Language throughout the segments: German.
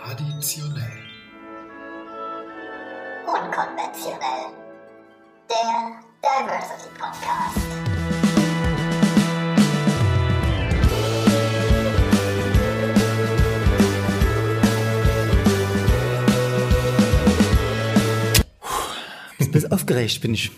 Traditionell. Unkonventionell. Der Diversity Podcast. Bis aufgeregt bin ich.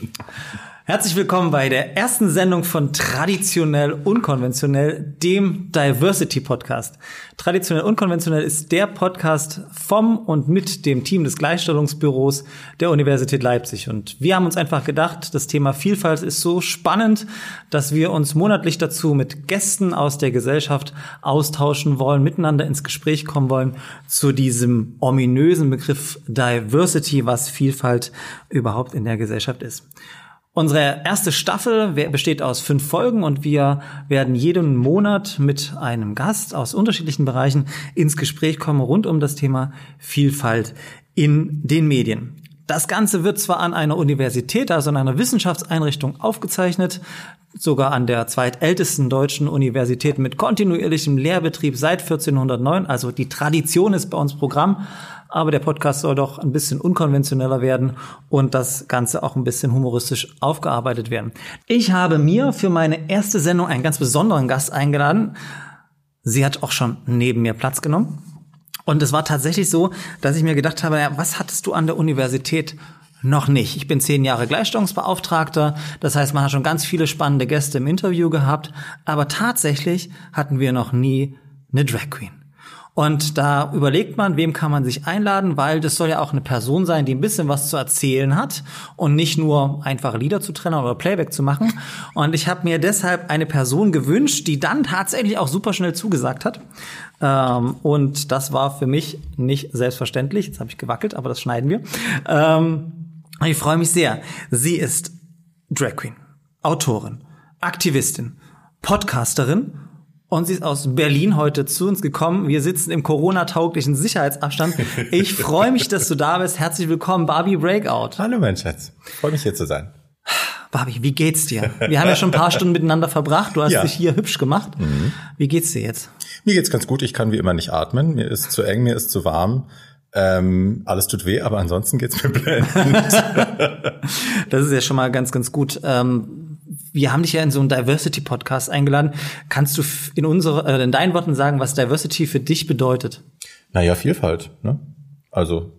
Herzlich willkommen bei der ersten Sendung von Traditionell Unkonventionell, dem Diversity Podcast. Traditionell Unkonventionell ist der Podcast vom und mit dem Team des Gleichstellungsbüros der Universität Leipzig. Und wir haben uns einfach gedacht, das Thema Vielfalt ist so spannend, dass wir uns monatlich dazu mit Gästen aus der Gesellschaft austauschen wollen, miteinander ins Gespräch kommen wollen zu diesem ominösen Begriff Diversity, was Vielfalt überhaupt in der Gesellschaft ist. Unsere erste Staffel besteht aus fünf Folgen und wir werden jeden Monat mit einem Gast aus unterschiedlichen Bereichen ins Gespräch kommen rund um das Thema Vielfalt in den Medien. Das Ganze wird zwar an einer Universität, also an einer Wissenschaftseinrichtung aufgezeichnet, sogar an der zweitältesten deutschen Universität mit kontinuierlichem Lehrbetrieb seit 1409, also die Tradition ist bei uns Programm, aber der Podcast soll doch ein bisschen unkonventioneller werden und das Ganze auch ein bisschen humoristisch aufgearbeitet werden. Ich habe mir für meine erste Sendung einen ganz besonderen Gast eingeladen. Sie hat auch schon neben mir Platz genommen. Und es war tatsächlich so, dass ich mir gedacht habe, ja, was hattest du an der Universität noch nicht. Ich bin zehn Jahre Gleichstellungsbeauftragter. Das heißt, man hat schon ganz viele spannende Gäste im Interview gehabt. Aber tatsächlich hatten wir noch nie eine Drag Queen. Und da überlegt man, wem kann man sich einladen, weil das soll ja auch eine Person sein, die ein bisschen was zu erzählen hat und nicht nur einfache Lieder zu trennen oder Playback zu machen. Und ich habe mir deshalb eine Person gewünscht, die dann tatsächlich auch super schnell zugesagt hat. Ähm, und das war für mich nicht selbstverständlich. Jetzt habe ich gewackelt, aber das schneiden wir. Ähm, ich freue mich sehr. Sie ist Drag Queen, Autorin, Aktivistin, Podcasterin und sie ist aus Berlin heute zu uns gekommen. Wir sitzen im Corona-tauglichen Sicherheitsabstand. Ich freue mich, dass du da bist. Herzlich willkommen, Barbie Breakout. Hallo, mein Schatz. Freue mich hier zu sein. Barbie, wie geht's dir? Wir haben ja schon ein paar Stunden miteinander verbracht. Du hast Ja. dich hier hübsch gemacht. Wie geht's dir jetzt? Mir geht's ganz gut. Ich kann wie immer nicht atmen. Mir ist zu eng, mir ist zu warm. Ähm, alles tut weh, aber ansonsten geht's mir blendend. Das ist ja schon mal ganz, ganz gut. Ähm, wir haben dich ja in so einen Diversity-Podcast eingeladen. Kannst du in unsere, äh, in deinen Worten sagen, was Diversity für dich bedeutet? naja, Vielfalt. Ne? Also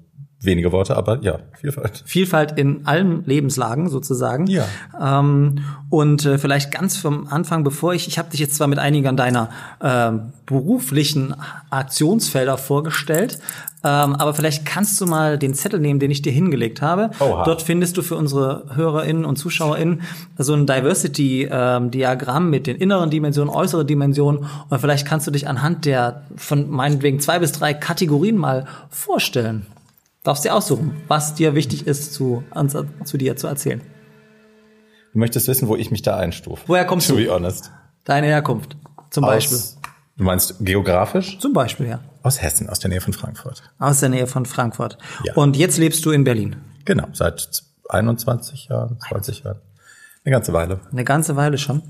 wenige Worte, aber ja, Vielfalt. Vielfalt in allen Lebenslagen sozusagen. Ja. Ähm, und äh, vielleicht ganz vom Anfang, bevor ich, ich habe dich jetzt zwar mit einigen deiner ähm, beruflichen Aktionsfelder vorgestellt, ähm, aber vielleicht kannst du mal den Zettel nehmen, den ich dir hingelegt habe. Oha. Dort findest du für unsere HörerInnen und ZuschauerInnen so ein Diversity-Diagramm mit den inneren Dimensionen, äußeren Dimensionen. Und vielleicht kannst du dich anhand der von meinetwegen zwei bis drei Kategorien mal vorstellen. Darfst dir aussuchen, was dir wichtig ist, zu, zu dir zu erzählen. Du möchtest wissen, wo ich mich da einstufe. Woher kommst to du? be honest. Deine Herkunft. Zum Beispiel. Aus, du meinst geografisch? Zum Beispiel, ja. Aus Hessen, aus der Nähe von Frankfurt. Aus der Nähe von Frankfurt. Ja. Und jetzt lebst du in Berlin. Genau, seit 21 Jahren, 20 Jahren. Eine ganze Weile. Eine ganze Weile schon.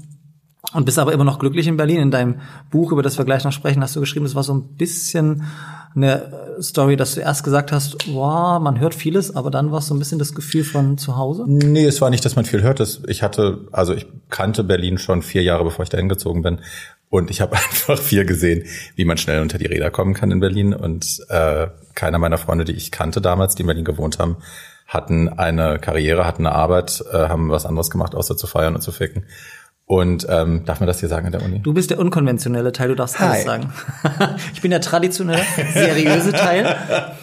Und bist aber immer noch glücklich in Berlin. In deinem Buch, über das wir gleich noch sprechen, hast du geschrieben, es war so ein bisschen eine äh, Story, dass du erst gesagt hast, wow, man hört vieles, aber dann war es so ein bisschen das Gefühl von zu Hause. Nee, es war nicht, dass man viel hört. Ich hatte, also ich kannte Berlin schon vier Jahre, bevor ich dahin gezogen bin. Und ich habe einfach viel gesehen, wie man schnell unter die Räder kommen kann in Berlin. Und äh, keiner meiner Freunde, die ich kannte damals, die in Berlin gewohnt haben, hatten eine Karriere, hatten eine Arbeit, äh, haben was anderes gemacht, außer zu feiern und zu ficken. Und ähm, darf man das hier sagen in der Uni? Du bist der unkonventionelle Teil, du darfst alles Hi. sagen. ich bin der traditionelle, seriöse Teil.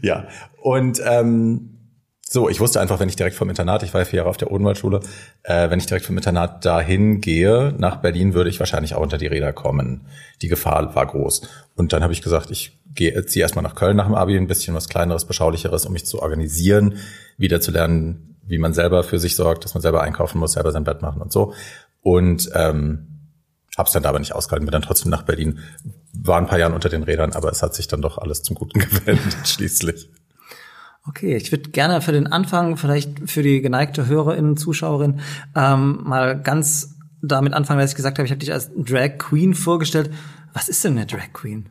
Ja. Und ähm, so, ich wusste einfach, wenn ich direkt vom Internat, ich war ja vier Jahre auf der Odenwaldschule, äh, wenn ich direkt vom Internat dahin gehe, nach Berlin, würde ich wahrscheinlich auch unter die Räder kommen. Die Gefahr war groß. Und dann habe ich gesagt, ich gehe ziehe erstmal nach Köln nach dem Abi, ein bisschen was kleineres, beschaulicheres, um mich zu organisieren, wieder zu lernen, wie man selber für sich sorgt, dass man selber einkaufen muss, selber sein Bett machen und so. Und ähm, hab's dann aber nicht ausgehalten, bin dann trotzdem nach Berlin, war ein paar Jahre unter den Rädern, aber es hat sich dann doch alles zum Guten gewendet schließlich. Okay, ich würde gerne für den Anfang, vielleicht für die geneigte Hörerin, Zuschauerin, ähm, mal ganz damit anfangen, dass ich gesagt habe, ich habe dich als Drag Queen vorgestellt. Was ist denn eine Drag Queen?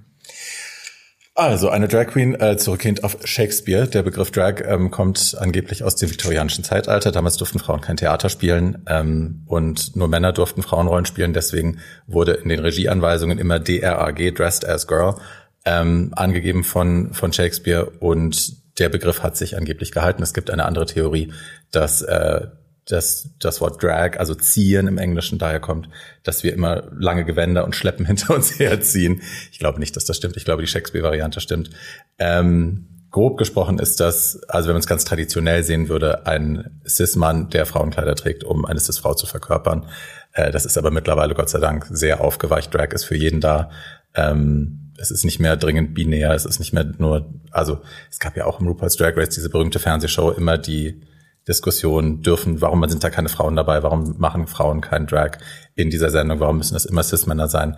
Also eine Drag Queen äh, zurückgehend auf Shakespeare. Der Begriff Drag ähm, kommt angeblich aus dem viktorianischen Zeitalter. Damals durften Frauen kein Theater spielen ähm, und nur Männer durften Frauenrollen spielen. Deswegen wurde in den Regieanweisungen immer DRAG, Dressed as Girl, ähm, angegeben von, von Shakespeare und der Begriff hat sich angeblich gehalten. Es gibt eine andere Theorie, dass äh, dass das Wort Drag, also ziehen im Englischen daher kommt, dass wir immer lange Gewänder und Schleppen hinter uns herziehen. Ich glaube nicht, dass das stimmt. Ich glaube, die Shakespeare-Variante stimmt. Ähm, grob gesprochen ist das, also wenn man es ganz traditionell sehen würde, ein Cis-Mann, der Frauenkleider trägt, um eine Cis-Frau zu verkörpern. Äh, das ist aber mittlerweile, Gott sei Dank, sehr aufgeweicht. Drag ist für jeden da. Ähm, es ist nicht mehr dringend binär, es ist nicht mehr nur, also es gab ja auch im RuPaul's Drag Race diese berühmte Fernsehshow immer die Diskussion dürfen, warum sind da keine Frauen dabei, warum machen Frauen keinen Drag in dieser Sendung, warum müssen das immer Cis-Männer sein.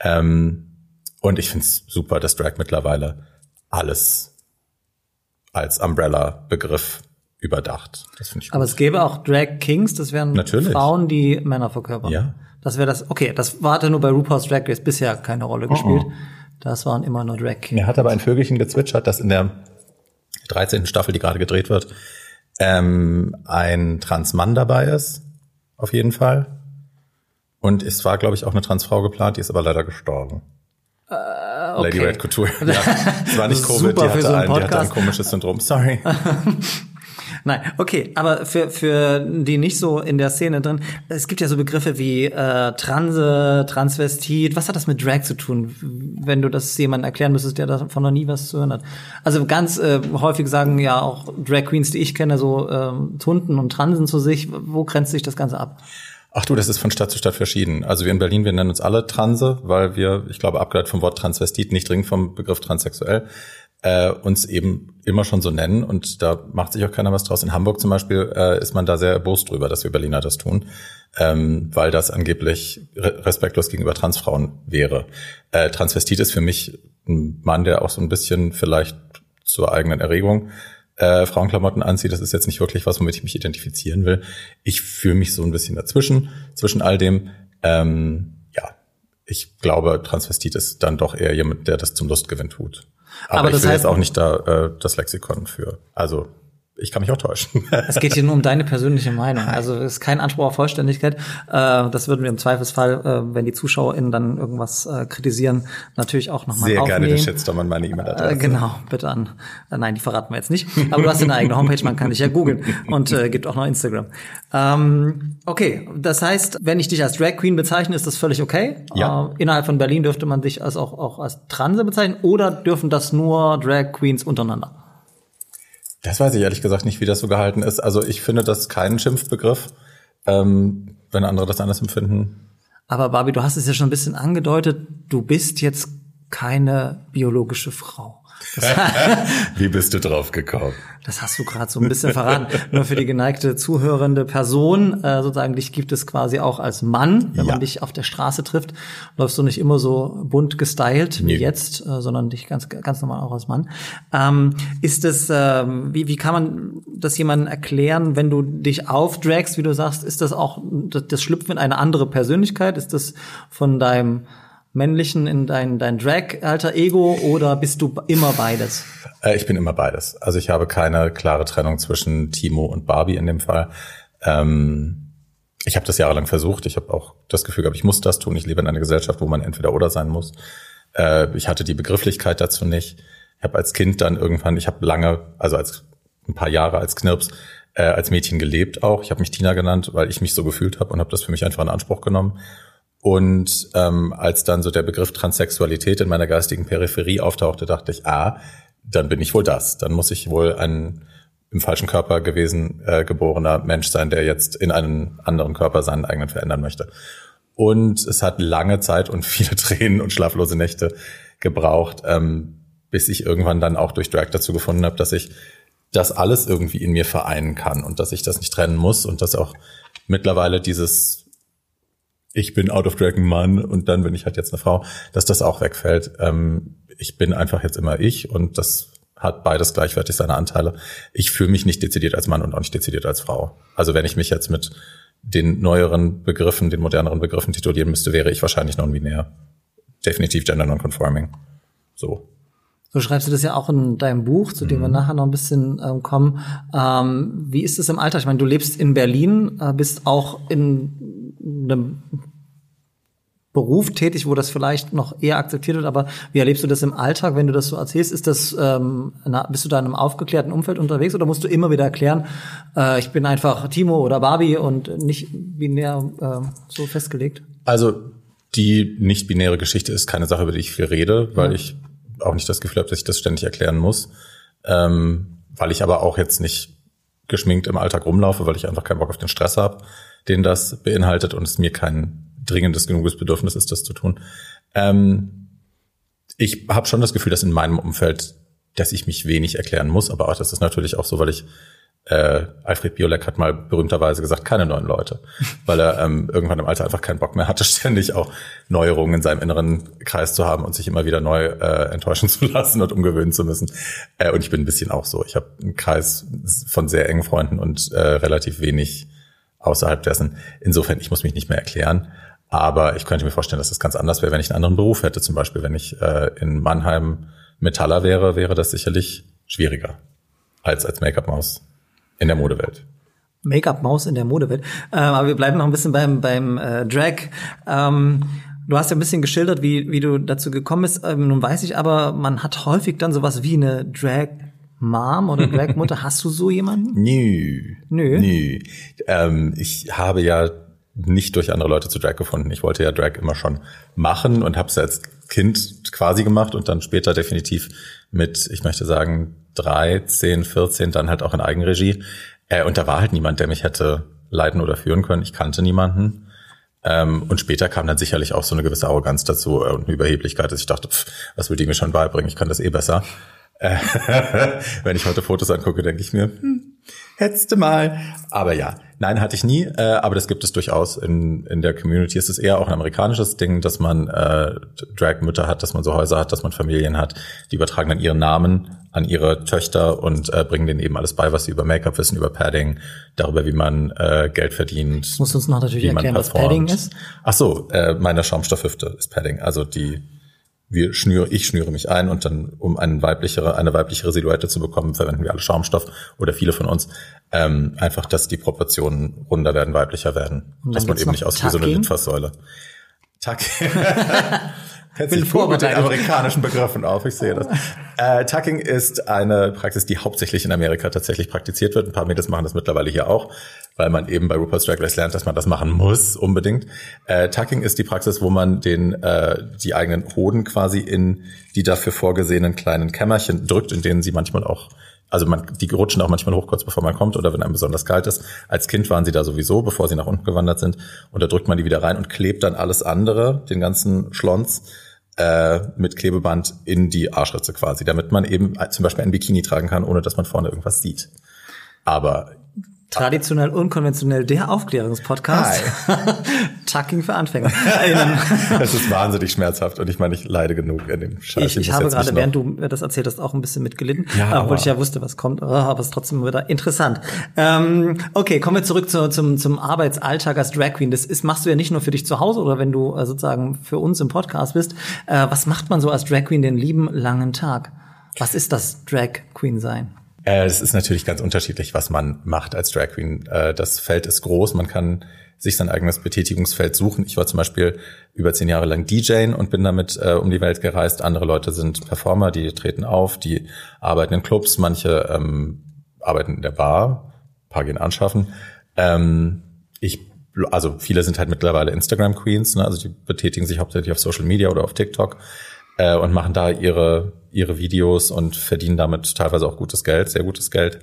Ähm, und ich finde es super, dass Drag mittlerweile alles als Umbrella-Begriff überdacht. Das finde ich gut. Aber es gäbe auch Drag Kings, das wären Natürlich. Frauen, die Männer verkörpern. Ja. Das wäre das, okay, das hatte nur bei RuPaul's Drag Race bisher keine Rolle gespielt. Das waren immer nur Drag Kings. Mir hat aber ein Vögelchen gezwitschert, dass in der 13. Staffel, die gerade gedreht wird, ähm, ein Transmann dabei ist, auf jeden Fall. Und es war, glaube ich, auch eine Transfrau geplant, die ist aber leider gestorben. okay. Lady Red Couture. Ja, es war nicht Covid, die hatte, so einen ein, die hatte ein komisches Syndrom. Sorry. Nein, okay, aber für, für die nicht so in der Szene drin, es gibt ja so Begriffe wie äh, Transe, Transvestit. Was hat das mit Drag zu tun, wenn du das jemandem erklären müsstest, der davon noch nie was zu hören hat? Also ganz äh, häufig sagen ja auch Drag Queens, die ich kenne, so ähm, Tunden und Transen zu sich. Wo grenzt sich das Ganze ab? Ach du, das ist von Stadt zu Stadt verschieden. Also wir in Berlin, wir nennen uns alle Transe, weil wir, ich glaube, abgeleitet vom Wort Transvestit, nicht dringend vom Begriff transsexuell, äh, uns eben immer schon so nennen und da macht sich auch keiner was draus. In Hamburg zum Beispiel äh, ist man da sehr erbost drüber, dass wir Berliner das tun, ähm, weil das angeblich re respektlos gegenüber Transfrauen wäre. Äh, Transvestit ist für mich ein Mann, der auch so ein bisschen vielleicht zur eigenen Erregung äh, Frauenklamotten anzieht. Das ist jetzt nicht wirklich was, womit ich mich identifizieren will. Ich fühle mich so ein bisschen dazwischen, zwischen all dem. Ähm, ja, ich glaube, Transvestit ist dann doch eher jemand, der das zum Lustgewinn tut. Aber, Aber ich das will heißt- jetzt auch nicht da äh, das Lexikon für. Also ich kann mich auch täuschen. Es geht hier nur um deine persönliche Meinung. Also es ist kein Anspruch auf Vollständigkeit. Äh, das würden wir im Zweifelsfall, äh, wenn die ZuschauerInnen dann irgendwas äh, kritisieren, natürlich auch nochmal Sehr aufnehmen. gerne den Shitstorm an meine E-Mail-Adresse. Genau, bitte an. Nein, die verraten wir jetzt nicht. Aber du hast ja eine eigene Homepage, man kann dich ja googeln und äh, gibt auch noch Instagram. Ähm, okay, das heißt, wenn ich dich als Drag Queen bezeichne, ist das völlig okay. Ja. Äh, innerhalb von Berlin dürfte man dich als auch, auch als Transe bezeichnen oder dürfen das nur Drag Queens untereinander? Das weiß ich ehrlich gesagt nicht, wie das so gehalten ist. Also ich finde das keinen Schimpfbegriff. Ähm, wenn andere das anders empfinden, Aber Barbie, du hast es ja schon ein bisschen angedeutet, du bist jetzt keine biologische Frau. Wie bist du drauf gekommen? das hast du gerade so ein bisschen verraten. Nur für die geneigte zuhörende Person, äh, sozusagen, dich gibt es quasi auch als Mann, wenn Ja. man dich auf der Straße trifft, läufst du nicht immer so bunt gestylt wie Nee. jetzt, äh, sondern dich ganz ganz normal auch als Mann. Ähm, ist das, ähm, wie, wie kann man das jemandem erklären, wenn du dich aufdragst, wie du sagst, ist das auch das, das Schlüpfen in eine andere Persönlichkeit? Ist das von deinem männlichen in dein, dein Drag-Alter-Ego oder bist du immer beides? Äh, ich bin immer beides. Also ich habe keine klare Trennung zwischen Timo und Barbie in dem Fall. Ähm, ich habe das jahrelang versucht. Ich habe auch das Gefühl gehabt, ich muss das tun. Ich lebe in einer Gesellschaft, wo man entweder oder sein muss. Äh, ich hatte die Begrifflichkeit dazu nicht. Ich habe als Kind dann irgendwann, ich habe lange, also als ein paar Jahre als Knirps, äh, als Mädchen gelebt auch. Ich habe mich Tina genannt, weil ich mich so gefühlt habe und habe das für mich einfach in Anspruch genommen. Und ähm, als dann so der Begriff Transsexualität in meiner geistigen Peripherie auftauchte, dachte ich, ah, dann bin ich wohl das. Dann muss ich wohl ein im falschen Körper gewesen äh, geborener Mensch sein, der jetzt in einen anderen Körper seinen eigenen verändern möchte. Und es hat lange Zeit und viele Tränen und schlaflose Nächte gebraucht, ähm, bis ich irgendwann dann auch durch Drag dazu gefunden habe, dass ich das alles irgendwie in mir vereinen kann und dass ich das nicht trennen muss und dass auch mittlerweile dieses ich bin out of drag ein Mann und dann bin ich halt jetzt eine Frau, dass das auch wegfällt. Ähm, ich bin einfach jetzt immer ich und das hat beides gleichwertig seine Anteile. Ich fühle mich nicht dezidiert als Mann und auch nicht dezidiert als Frau. Also wenn ich mich jetzt mit den neueren Begriffen, den moderneren Begriffen titulieren müsste, wäre ich wahrscheinlich non-binär. Definitiv gender non-conforming. So. So schreibst du das ja auch in deinem Buch, zu dem wir Mhm. nachher noch ein bisschen ähm, kommen. Ähm, wie ist es im Alltag? Ich meine, du lebst in Berlin, äh, bist auch in einem Beruf tätig, wo das vielleicht noch eher akzeptiert wird, aber wie erlebst du das im Alltag, wenn du das so erzählst? Ist das, ähm, na, bist du da in einem aufgeklärten Umfeld unterwegs oder musst du immer wieder erklären, äh, ich bin einfach Timo oder Barbie und nicht binär äh, so festgelegt? Also die nicht-binäre Geschichte ist keine Sache, über die ich viel rede, weil ich auch nicht das Gefühl habe, dass ich das ständig erklären muss. Ähm, weil ich aber auch jetzt nicht geschminkt im Alltag rumlaufe, weil ich einfach keinen Bock auf den Stress habe, den das beinhaltet und es mir kein dringendes genuges Bedürfnis ist, das zu tun. Ähm, ich habe schon das Gefühl, dass in meinem Umfeld, dass ich mich wenig erklären muss, aber auch das ist natürlich auch so, weil ich äh, Alfred Biolek hat mal berühmterweise gesagt, keine neuen Leute, weil er ähm, irgendwann im Alter einfach keinen Bock mehr hatte, ständig auch Neuerungen in seinem inneren Kreis zu haben und sich immer wieder neu äh, enttäuschen zu lassen und umgewöhnen zu müssen. Äh, und ich bin ein bisschen auch so. Ich habe einen Kreis von sehr engen Freunden und äh, relativ wenig außerhalb dessen. Insofern, ich muss mich nicht mehr erklären. Aber ich könnte mir vorstellen, dass das ganz anders wäre, wenn ich einen anderen Beruf hätte. Zum Beispiel, wenn ich äh, in Mannheim Metaller wäre, wäre das sicherlich schwieriger als als Make-up-Maus in der Modewelt. Make-up-Maus in der Modewelt. Ähm, aber wir bleiben noch ein bisschen beim, beim äh, Drag. Ähm, du hast ja ein bisschen geschildert, wie, wie du dazu gekommen bist. Ähm, nun weiß ich aber, man hat häufig dann sowas wie eine Drag-Mom oder Drag-Mutter. hast du so jemanden? Nö. Nö. Nö. Ähm, ich habe ja nicht durch andere Leute zu Drag gefunden. Ich wollte ja Drag immer schon machen und habe es als Kind quasi gemacht und dann später definitiv mit, ich möchte sagen, 13, 14 dann halt auch in Eigenregie. Äh, und da war halt niemand, der mich hätte leiten oder führen können. Ich kannte niemanden. Ähm, und später kam dann sicherlich auch so eine gewisse Arroganz dazu äh, und eine Überheblichkeit, dass ich dachte, pff, was will die mir schon beibringen? Ich kann das eh besser. Äh, Wenn ich heute Fotos angucke, denke ich mir, hm, hättest du mal. Aber ja, nein, hatte ich nie. Äh, aber das gibt es durchaus in, in der Community. Es ist eher auch ein amerikanisches Ding, dass man äh, Drag-Mütter hat, dass man so Häuser hat, dass man Familien hat. Die übertragen dann ihren Namen an ihre Töchter und äh, bringen denen eben alles bei, was sie über Make-up wissen, über Padding, darüber, wie man äh, Geld verdient. Musst du uns noch natürlich erklären, was. Padding ist? Ach so, äh, meine Schaumstoffhüfte ist Padding. Also die, wir schnüre, ich schnüre mich ein und dann, um eine weiblichere, eine weiblichere Silhouette zu bekommen, verwenden wir alle Schaumstoff oder viele von uns. Ähm, einfach, dass die Proportionen runder werden, weiblicher werden. Dass man eben nicht aussieht wie so eine. Litfaßsäule. Tuck. Hältst Bin mit den amerikanischen Begriffen auf, ich sehe das. Äh, Tucking ist eine Praxis, die hauptsächlich in Amerika tatsächlich praktiziert wird. Ein paar Mädels machen das mittlerweile hier auch, weil man eben bei RuPaul's Drag Race lernt, dass man das machen muss, unbedingt. Äh, Tucking ist die Praxis, wo man den äh, die eigenen Hoden quasi in die dafür vorgesehenen kleinen Kämmerchen drückt, in denen sie manchmal auch also man, die rutschen auch manchmal hoch, kurz bevor man kommt oder wenn einem besonders kalt ist. Als Kind waren sie da sowieso, bevor sie nach unten gewandert sind. Und da drückt man die wieder rein und klebt dann alles andere, den ganzen Schlons, äh, mit Klebeband in die Arschritze quasi, damit man eben zum Beispiel ein Bikini tragen kann, ohne dass man vorne irgendwas sieht. Aber Traditionell, unkonventionell, der Aufklärungspodcast. Tucking für Anfänger. das ist wahnsinnig schmerzhaft und ich meine, ich leide genug in dem Scheiß. Ich, ich muss habe gerade, während du das erzählt hast, auch ein bisschen mitgelitten, Ja, obwohl ich ja wusste, was kommt, aber es ist trotzdem wieder interessant. Ähm, okay, kommen wir zurück zu, zum, zum Arbeitsalltag als Drag Queen. Das ist, machst du ja nicht nur für dich zu Hause oder wenn du äh, sozusagen für uns im Podcast bist. Äh, was macht man so als Drag Queen den lieben langen Tag? Was ist das Drag Queen sein? Äh, Es ist natürlich ganz unterschiedlich, was man macht als Drag Queen. Äh, Das Feld ist groß, man kann sich sein eigenes Betätigungsfeld suchen. Ich war zum Beispiel über zehn Jahre lang DJ und bin damit äh, um die Welt gereist. Andere Leute sind Performer, die treten auf, die arbeiten in Clubs, manche ähm, arbeiten in der Bar, ein paar gehen anschaffen. Ähm, ich, also viele sind halt mittlerweile Instagram Queens, ne? also die betätigen sich hauptsächlich auf Social Media oder auf TikTok äh, und machen da ihre, ihre Videos und verdienen damit teilweise auch gutes Geld, sehr gutes Geld.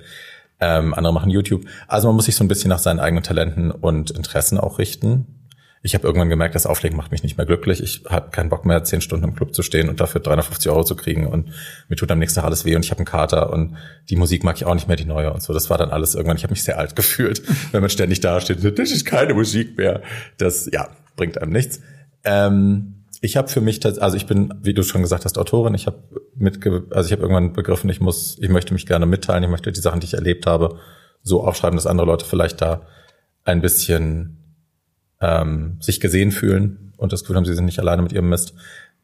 Ähm, andere machen YouTube. Also man muss sich so ein bisschen nach seinen eigenen Talenten und Interessen auch richten. Ich habe irgendwann gemerkt, das Auflegen macht mich nicht mehr glücklich. Ich habe keinen Bock mehr, zehn Stunden im Club zu stehen und dafür 350 Euro zu kriegen und mir tut am nächsten Tag alles weh und ich habe einen Kater und die Musik mag ich auch nicht mehr, die neue und so. Das war dann alles irgendwann, ich habe mich sehr alt gefühlt, wenn man ständig da steht, und das ist keine Musik mehr. Das, ja, bringt einem nichts. Ähm, ich habe für mich, also ich bin, wie du schon gesagt hast, Autorin. Ich habe mitge, also ich habe irgendwann begriffen, ich muss, ich möchte mich gerne mitteilen. Ich möchte die Sachen, die ich erlebt habe, so aufschreiben, dass andere Leute vielleicht da ein bisschen ähm, sich gesehen fühlen und das Gefühl haben, sie sind nicht alleine mit ihrem Mist.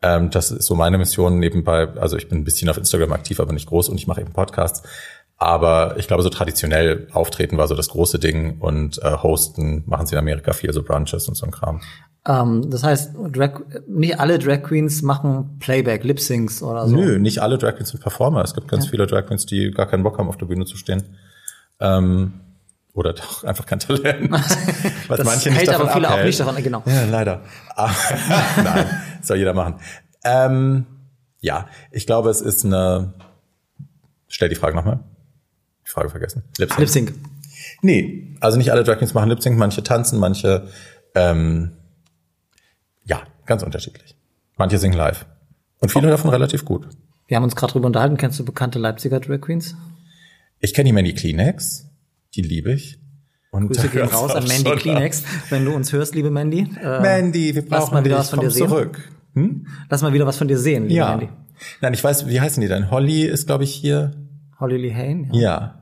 Ähm, das ist so meine Mission nebenbei. Also ich bin ein bisschen auf Instagram aktiv, aber nicht groß und ich mache eben Podcasts. Aber ich glaube, so traditionell auftreten war so das große Ding und äh, hosten machen sie in Amerika viel, so Brunches und so ein Kram. Ähm, das heißt, Drag, nicht alle Drag Queens machen Playback, Lip Syncs oder so. Nö, nicht alle Drag Queens sind Performer. Es gibt ganz Ja. viele Drag Queens, die gar keinen Bock haben, auf der Bühne zu stehen. Ähm, oder doch einfach kein Talent. Was Das hält aber viele auch nicht davon, genau. Ja, leider. Aber- Nein, soll jeder machen. Ähm, ja, ich glaube, es ist eine. Stell die Frage nochmal. Die Frage vergessen. Lip Sync. Lip Sync. Nee, also nicht alle Drag Queens machen Lip Sync, manche tanzen, manche ähm, ja, ganz unterschiedlich. Manche singen live. Und viele davon relativ gut. Wir haben uns gerade drüber unterhalten. Kennst du bekannte Leipziger Drag Queens? Ich kenne die Mandy Kleenex, die liebe ich. Und Grüße gehen raus an Mandy Kleenex. Wenn du uns hörst, liebe Mandy. Äh. Mandy, wir lass brauchen mal wieder dich, was von komm dir sehen. zurück. Hm? Lass mal wieder was von dir sehen, liebe Ja. Mandy. Nein, ich weiß, wie heißen die denn? Holly ist, glaube ich, hier. Holly Lee Hain. Ja.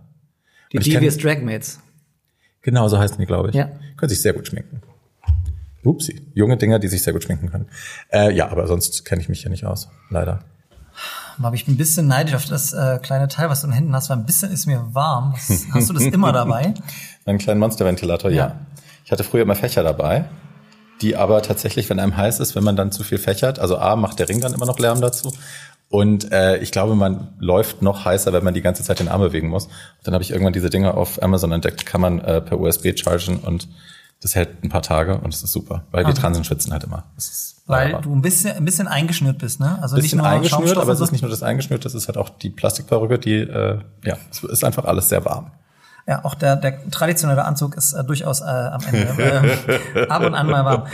Die ich kenn- Devious Dragmates. Genau, so heißen die, glaube ich. Ja. Können sich sehr gut schminken. Upsi. Junge Dinger, die sich sehr gut schminken können. Äh, ja, aber sonst kenne ich mich hier nicht aus. Leider. Aber ich bin ein bisschen neidisch auf das äh, kleine Teil, was du in den Händen hast, weil ein bisschen ist mir warm. Was, hast du das immer dabei? Einen kleinen Monsterventilator, ja. Ja. Ich hatte früher immer Fächer dabei, die aber tatsächlich, wenn einem heiß ist, wenn man dann zu viel fächert, also A, macht der Ring dann immer noch Lärm dazu. Und äh, ich glaube, man läuft noch heißer, wenn man die ganze Zeit den Arm bewegen muss. Und dann habe ich irgendwann diese Dinger auf Amazon entdeckt, kann man äh, per USB chargen und das hält ein paar Tage und das ist super, weil wir Transen schwitzen halt immer. Weil wunderbar. du ein bisschen, ein bisschen eingeschnürt bist, ne? Also bisschen nicht nur eingeschnürt, aber es ist nicht nur das eingeschnürt, das ist halt auch die Plastikperücke, die, äh, ja, es ist einfach alles sehr warm. Ja, auch der, der traditionelle Anzug ist äh, durchaus äh, am Ende äh, ab und an mal warm.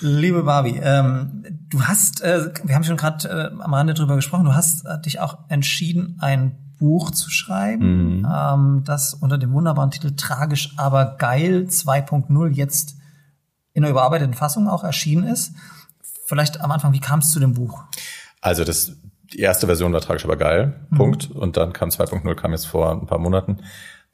Liebe Barbie, ähm, du hast, äh, wir haben schon gerade äh, am Rande drüber gesprochen, du hast äh, dich auch entschieden, ein Buch zu schreiben, ähm, das unter dem wunderbaren Titel Tragisch, aber geil 2.0 jetzt in einer überarbeiteten Fassung auch erschienen ist. Vielleicht am Anfang, wie kam es zu dem Buch? Also das, die erste Version war tragisch, aber geil. Punkt. Und dann kam 2.0, kam jetzt vor ein paar Monaten.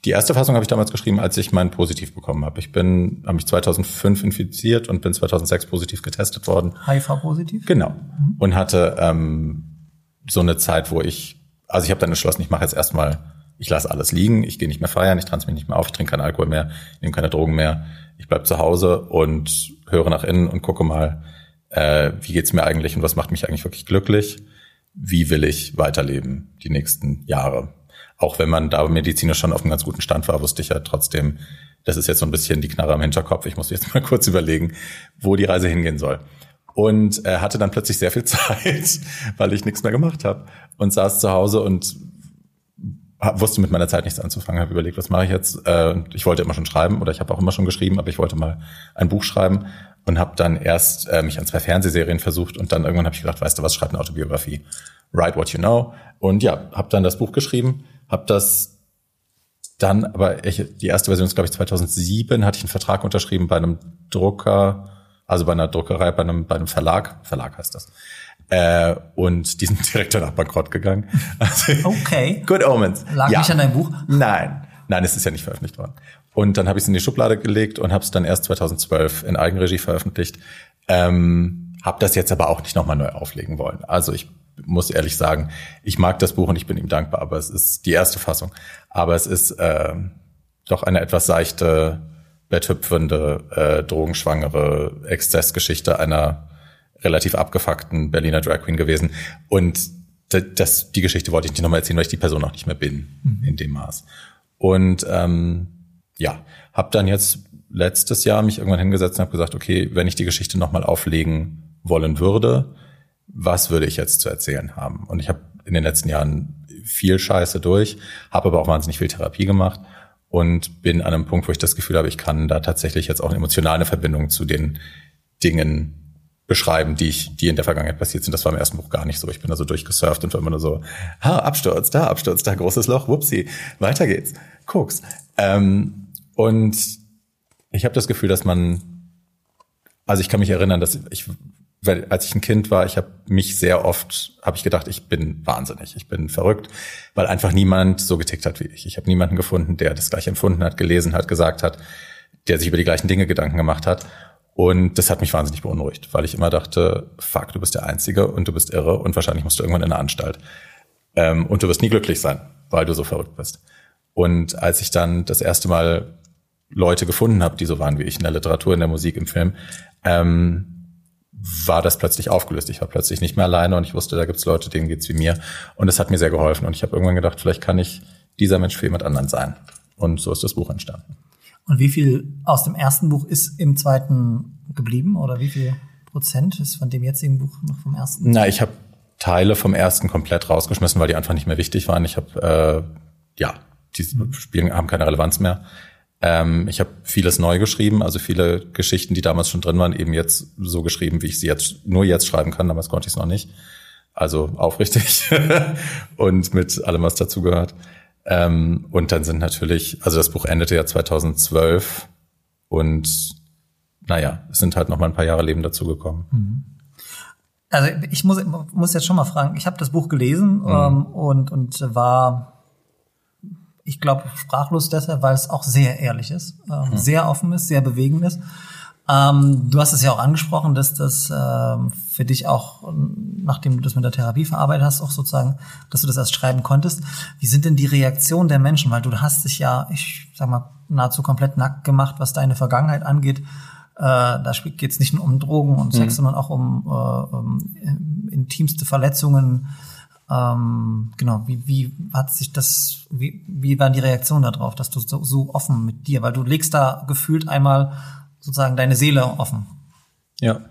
Die erste Fassung habe ich damals geschrieben, als ich mein Positiv bekommen habe. Ich bin, habe mich 2005 infiziert und bin 2006 positiv getestet worden. HIV-positiv? Genau. Und hatte ähm, so eine Zeit, wo ich, also ich habe dann entschlossen, ich mache jetzt erstmal, ich lasse alles liegen, ich gehe nicht mehr feiern, ich tanze mich nicht mehr auf, ich trinke keinen Alkohol mehr, nehme keine Drogen mehr, ich bleib zu Hause und höre nach innen und gucke mal, äh, wie geht's mir eigentlich und was macht mich eigentlich wirklich glücklich? Wie will ich weiterleben die nächsten Jahre? Auch wenn man da medizinisch schon auf einem ganz guten Stand war, wusste ich ja trotzdem, das ist jetzt so ein bisschen die Knarre am Hinterkopf. Ich muss jetzt mal kurz überlegen, wo die Reise hingehen soll. Und äh, hatte dann plötzlich sehr viel Zeit, weil ich nichts mehr gemacht habe und saß zu Hause und hab, wusste mit meiner Zeit nichts anzufangen, habe überlegt, was mache ich jetzt. Äh, ich wollte immer schon schreiben oder ich habe auch immer schon geschrieben, aber ich wollte mal ein Buch schreiben und habe dann erst äh, mich an zwei Fernsehserien versucht und dann irgendwann habe ich gedacht, weißt du was, schreib eine Autobiografie. Write what you know. Und ja, habe dann das Buch geschrieben, habe das dann, aber ich, die erste Version ist, glaube ich, 2007, hatte ich einen Vertrag unterschrieben bei einem Drucker, also bei einer Druckerei, bei einem, bei einem Verlag, Verlag heißt das. Äh, und die sind direkt danach bankrott gegangen. Also, Okay. Good Omens. Lag nicht an deinem Buch? Nein. Nein, es ist ja nicht veröffentlicht worden. Und dann habe ich es in die Schublade gelegt und habe es dann erst 2012 in Eigenregie veröffentlicht. Ähm, habe das jetzt aber auch nicht nochmal neu auflegen wollen. Also ich muss ehrlich sagen, ich mag das Buch und ich bin ihm dankbar, aber es ist die erste Fassung. Aber es ist äh, doch eine etwas seichte, betthüpfende, äh, drogenschwangere Exzessgeschichte einer relativ abgefuckten Berliner Drag Queen gewesen. Und das, die Geschichte wollte ich nicht nochmal erzählen, weil ich die Person auch nicht mehr bin in dem Maß. Und ähm, ja, habe dann jetzt letztes Jahr mich irgendwann hingesetzt und habe gesagt, okay, wenn ich die Geschichte nochmal auflegen wollen würde, was würde ich jetzt zu erzählen haben? Und ich habe in den letzten Jahren viel Scheiße durch, habe aber auch wahnsinnig viel Therapie gemacht und bin an einem Punkt, wo ich das Gefühl habe, ich kann da tatsächlich jetzt auch eine emotionale Verbindung zu den Dingen beschreiben, die ich, die in der Vergangenheit passiert sind. Das war im ersten Buch gar nicht so. Ich bin da so durchgesurft und war immer nur so, ha, Absturz, da Absturz, da großes Loch, whoopsie, weiter geht's, Koks. Ähm, und ich habe das Gefühl, dass man, also ich kann mich erinnern, dass ich, weil, als ich ein Kind war, ich habe mich sehr oft, habe ich gedacht, ich bin wahnsinnig, ich bin verrückt, weil einfach niemand so getickt hat wie ich. Ich habe niemanden gefunden, der das gleich empfunden hat, gelesen hat, gesagt hat, der sich über die gleichen Dinge Gedanken gemacht hat. Und das hat mich wahnsinnig beunruhigt, weil ich immer dachte, fuck, du bist der Einzige und du bist irre und wahrscheinlich musst du irgendwann in eine Anstalt. Ähm, und du wirst nie glücklich sein, weil du so verrückt bist. Und als ich dann das erste Mal Leute gefunden habe, die so waren wie ich in der Literatur, in der Musik, im Film, ähm, war das plötzlich aufgelöst. Ich war plötzlich nicht mehr alleine und ich wusste, da gibt's Leute, denen geht's wie mir. Und das hat mir sehr geholfen. Und ich habe irgendwann gedacht, vielleicht kann ich dieser Mensch für jemand anderen sein. Und so ist das Buch entstanden. Und wie viel aus dem ersten Buch ist im zweiten geblieben? Oder wie viel Prozent ist von dem jetzigen Buch noch vom ersten? Na, ich habe Teile vom ersten komplett rausgeschmissen, weil die einfach nicht mehr wichtig waren. Ich habe, äh, ja, die Spielen haben keine Relevanz mehr. Ähm, ich habe vieles neu geschrieben, also viele Geschichten, die damals schon drin waren, eben jetzt so geschrieben, wie ich sie jetzt nur jetzt schreiben kann. Damals konnte ich es noch nicht. Also aufrichtig und mit allem, was dazugehört. Ähm, und dann sind natürlich, also das Buch endete ja 2012 und naja, es sind halt noch mal ein paar Jahre Leben dazugekommen. Also ich muss, muss jetzt schon mal fragen, ich habe das Buch gelesen ähm, und, und war, ich glaube, sprachlos deshalb, weil es auch sehr ehrlich ist, ähm, sehr offen ist, sehr bewegend ist. Ähm, du hast es ja auch angesprochen, dass das ähm, für dich auch, nachdem du das mit der Therapie verarbeitet hast, auch sozusagen, dass du das erst schreiben konntest. Wie sind denn die Reaktionen der Menschen? Weil du hast dich ja, ich sag mal, nahezu komplett nackt gemacht, was deine Vergangenheit angeht. Äh, da geht es nicht nur um Drogen und Sex, sondern auch um, äh, um intimste Verletzungen. Ähm, genau, wie, wie hat sich das, wie, wie war die Reaktion darauf, dass du so, so offen mit dir, weil du legst da gefühlt einmal sozusagen deine Seele offen. Ja.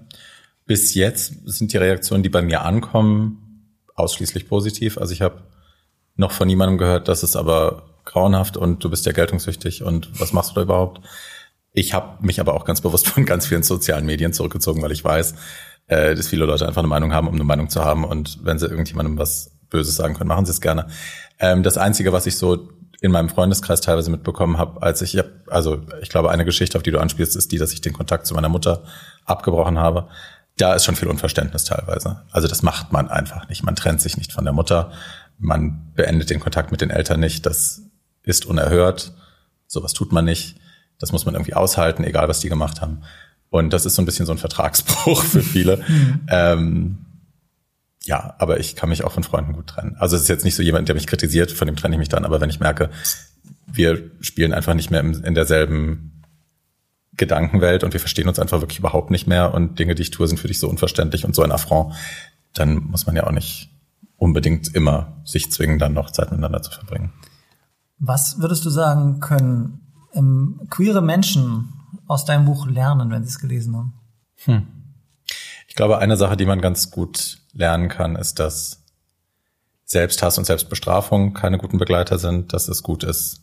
Bis jetzt sind die Reaktionen, die bei mir ankommen, ausschließlich positiv. Also ich habe noch von niemandem gehört, das ist aber grauenhaft und du bist ja geltungssüchtig und was machst du da überhaupt? Ich habe mich aber auch ganz bewusst von ganz vielen sozialen Medien zurückgezogen, weil ich weiß, äh, dass viele Leute einfach eine Meinung haben, um eine Meinung zu haben. Und wenn sie irgendjemandem was Böses sagen können, machen sie es gerne. Ähm, das Einzige, was ich so in meinem Freundeskreis teilweise mitbekommen habe, als ich, also ich glaube, eine Geschichte, auf die du anspielst, ist die, dass ich den Kontakt zu meiner Mutter abgebrochen habe. Da ist schon viel Unverständnis teilweise. Also das macht man einfach nicht. Man trennt sich nicht von der Mutter. Man beendet den Kontakt mit den Eltern nicht. Das ist unerhört. Sowas tut man nicht. Das muss man irgendwie aushalten, egal was die gemacht haben. Und das ist so ein bisschen so ein Vertragsbruch für viele. ähm, ja, aber ich kann mich auch von Freunden gut trennen. Also es ist jetzt nicht so jemand, der mich kritisiert, von dem trenne ich mich dann, aber wenn ich merke, wir spielen einfach nicht mehr in derselben Gedankenwelt und wir verstehen uns einfach wirklich überhaupt nicht mehr und Dinge, die ich tue, sind für dich so unverständlich und so ein Affront, dann muss man ja auch nicht unbedingt immer sich zwingen, dann noch Zeit miteinander zu verbringen. Was würdest du sagen, können queere Menschen aus deinem Buch lernen, wenn sie es gelesen haben? Hm. Ich glaube, eine Sache, die man ganz gut lernen kann, ist, dass Selbsthass und Selbstbestrafung keine guten Begleiter sind, dass es gut ist,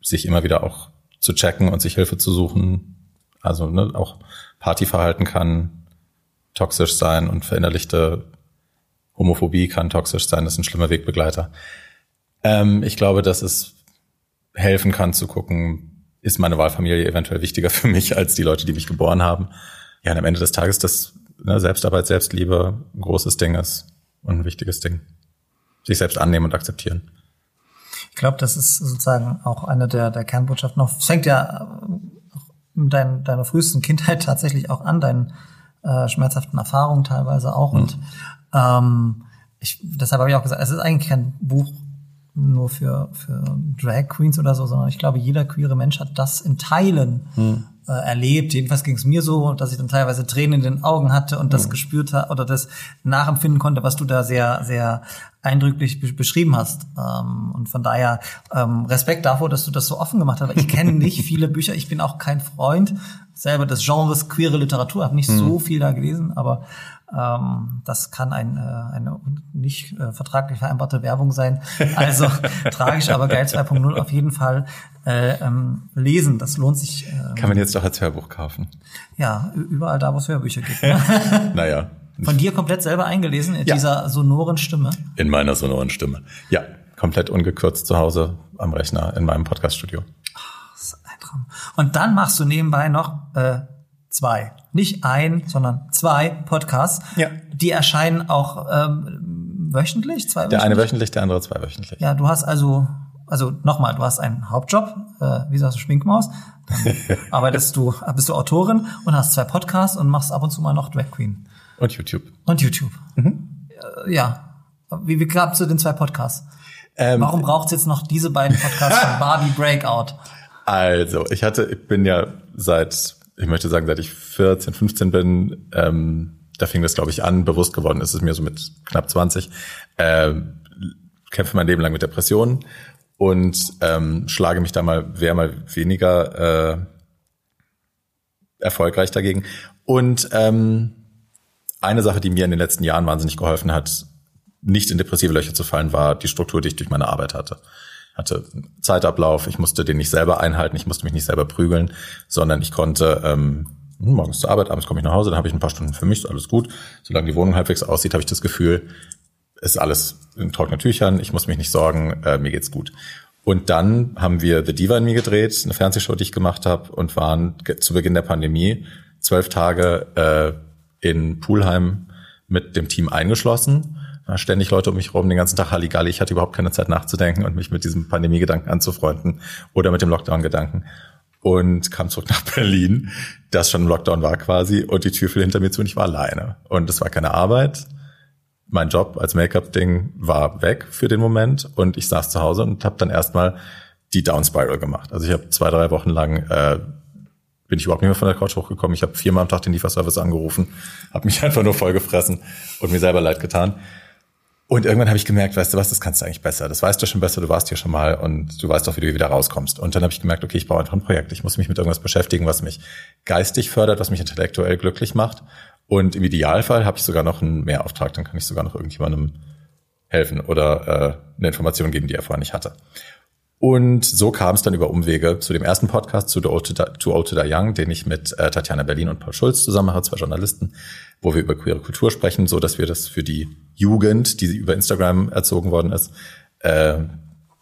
sich immer wieder auch zu checken und sich Hilfe zu suchen. Also ne, auch Partyverhalten kann toxisch sein und verinnerlichte Homophobie kann toxisch sein. Das ist ein schlimmer Wegbegleiter. Ähm, ich glaube, dass es helfen kann zu gucken, ist meine Wahlfamilie eventuell wichtiger für mich als die Leute, die mich geboren haben. Ja, und am Ende des Tages, dass ne, Selbstarbeit, Selbstliebe ein großes Ding ist und ein wichtiges Ding. Sich selbst annehmen und akzeptieren. Ich glaube, das ist sozusagen auch eine der, der Kernbotschaften. Es fängt ja mit dein, deiner frühesten Kindheit tatsächlich auch an, deinen äh, schmerzhaften Erfahrungen teilweise auch. Mhm. Und ähm, ich, deshalb habe ich auch gesagt, es ist eigentlich kein Buch nur für, für Drag Queens oder so, sondern ich glaube, jeder queere Mensch hat das in Teilen hm. äh, erlebt. Jedenfalls ging es mir so, dass ich dann teilweise Tränen in den Augen hatte und das hm. gespürt hat oder das nachempfinden konnte, was du da sehr, sehr eindrücklich be beschrieben hast. Ähm, und von daher ähm, Respekt davor, dass du das so offen gemacht hast. Ich kenne nicht viele Bücher, ich bin auch kein Freund selber des Genres queere Literatur, habe nicht hm. so viel da gelesen, aber das kann ein, äh, eine nicht äh, vertraglich vereinbarte Werbung sein. Also tragisch, aber geil 2.0 auf jeden Fall äh, ähm, lesen. Das lohnt sich. Äh, kann man jetzt doch als Hörbuch kaufen. Ja, überall da, wo es Hörbücher gibt. Ne? naja. Von dir komplett selber eingelesen, in ja. dieser sonoren Stimme? In meiner sonoren Stimme. Ja, komplett ungekürzt zu Hause am Rechner in meinem Podcaststudio. Das ist ein Traum. Und dann machst du nebenbei noch äh, zwei. Nicht ein, sondern zwei Podcasts. Ja. Die erscheinen auch ähm, wöchentlich, zwei Der eine wöchentlich, der andere zwei wöchentlich. Ja, du hast also, also nochmal, du hast einen Hauptjob, äh, wie sagst du, Schminkmaus, Dann arbeitest du, bist du Autorin und hast zwei Podcasts und machst ab und zu mal noch Drag Queen. Und YouTube. Und YouTube. Äh, Ja. Wie, wie klappt zu den zwei Podcasts? Ähm, Warum braucht es jetzt noch diese beiden Podcasts von Barbie Breakout? Also, ich hatte, ich bin ja seit, ich möchte sagen, seit ich 14, 15 bin, ähm, da fing das, glaube ich, an, bewusst geworden ist es mir so mit knapp 20, ähm, kämpfe mein Leben lang mit Depressionen und ähm, schlage mich da mal, wer mal weniger äh, erfolgreich dagegen. Und ähm, eine Sache, die mir in den letzten Jahren wahnsinnig geholfen hat, nicht in depressive Löcher zu fallen, war die Struktur, die ich durch meine Arbeit hatte. Hatte Zeitablauf, ich musste den nicht selber einhalten, ich musste mich nicht selber prügeln, sondern ich konnte ähm, morgens zur Arbeit, abends komme ich nach Hause, dann habe ich ein paar Stunden für mich, alles gut. Solange die Wohnung halbwegs aussieht, habe ich das Gefühl, ist alles in trockenen Tüchern, ich muss mich nicht sorgen, äh, mir geht's gut. Und dann haben wir The Diva in mir gedreht, eine Fernsehshow, die ich gemacht habe, und waren zu Beginn der Pandemie zwölf Tage äh, in Pulheim mit dem Team eingeschlossen. Ständig Leute um mich rum, den ganzen Tag Halligalli. Ich hatte überhaupt keine Zeit nachzudenken und mich mit diesem Pandemie-Gedanken anzufreunden oder mit dem Lockdown-Gedanken. Und kam zurück nach Berlin, das schon im Lockdown war quasi, und die Tür fiel hinter mir zu und ich war alleine. Und es war keine Arbeit, mein Job als Make-up-Ding war weg für den Moment und ich saß zu Hause und habe dann erstmal die Down Spiral gemacht. Also ich habe zwei, drei Wochen lang äh, bin ich überhaupt nicht mehr von der Couch hochgekommen. Ich habe viermal am Tag den Lieferservice angerufen, habe mich einfach nur vollgefressen und mir selber leid getan. Und irgendwann habe ich gemerkt, weißt du was, das kannst du eigentlich besser. Das weißt du schon besser, du warst hier schon mal und du weißt auch, wie du wieder rauskommst. Und dann habe ich gemerkt, okay, ich brauche einfach ein Projekt. Ich muss mich mit irgendwas beschäftigen, was mich geistig fördert, was mich intellektuell glücklich macht. Und im Idealfall habe ich sogar noch einen Mehrauftrag, dann kann ich sogar noch irgendjemandem helfen oder äh, eine Information geben, die er vorher nicht hatte. Und so kam es dann über Umwege zu dem ersten Podcast, zu Too Old to Die Young, den ich mit äh, Tatjana Berlin und Paul Schulz zusammen mache, zwei Journalisten, wo wir über queere Kultur sprechen, so dass wir das für die Jugend, die über Instagram erzogen worden ist, äh,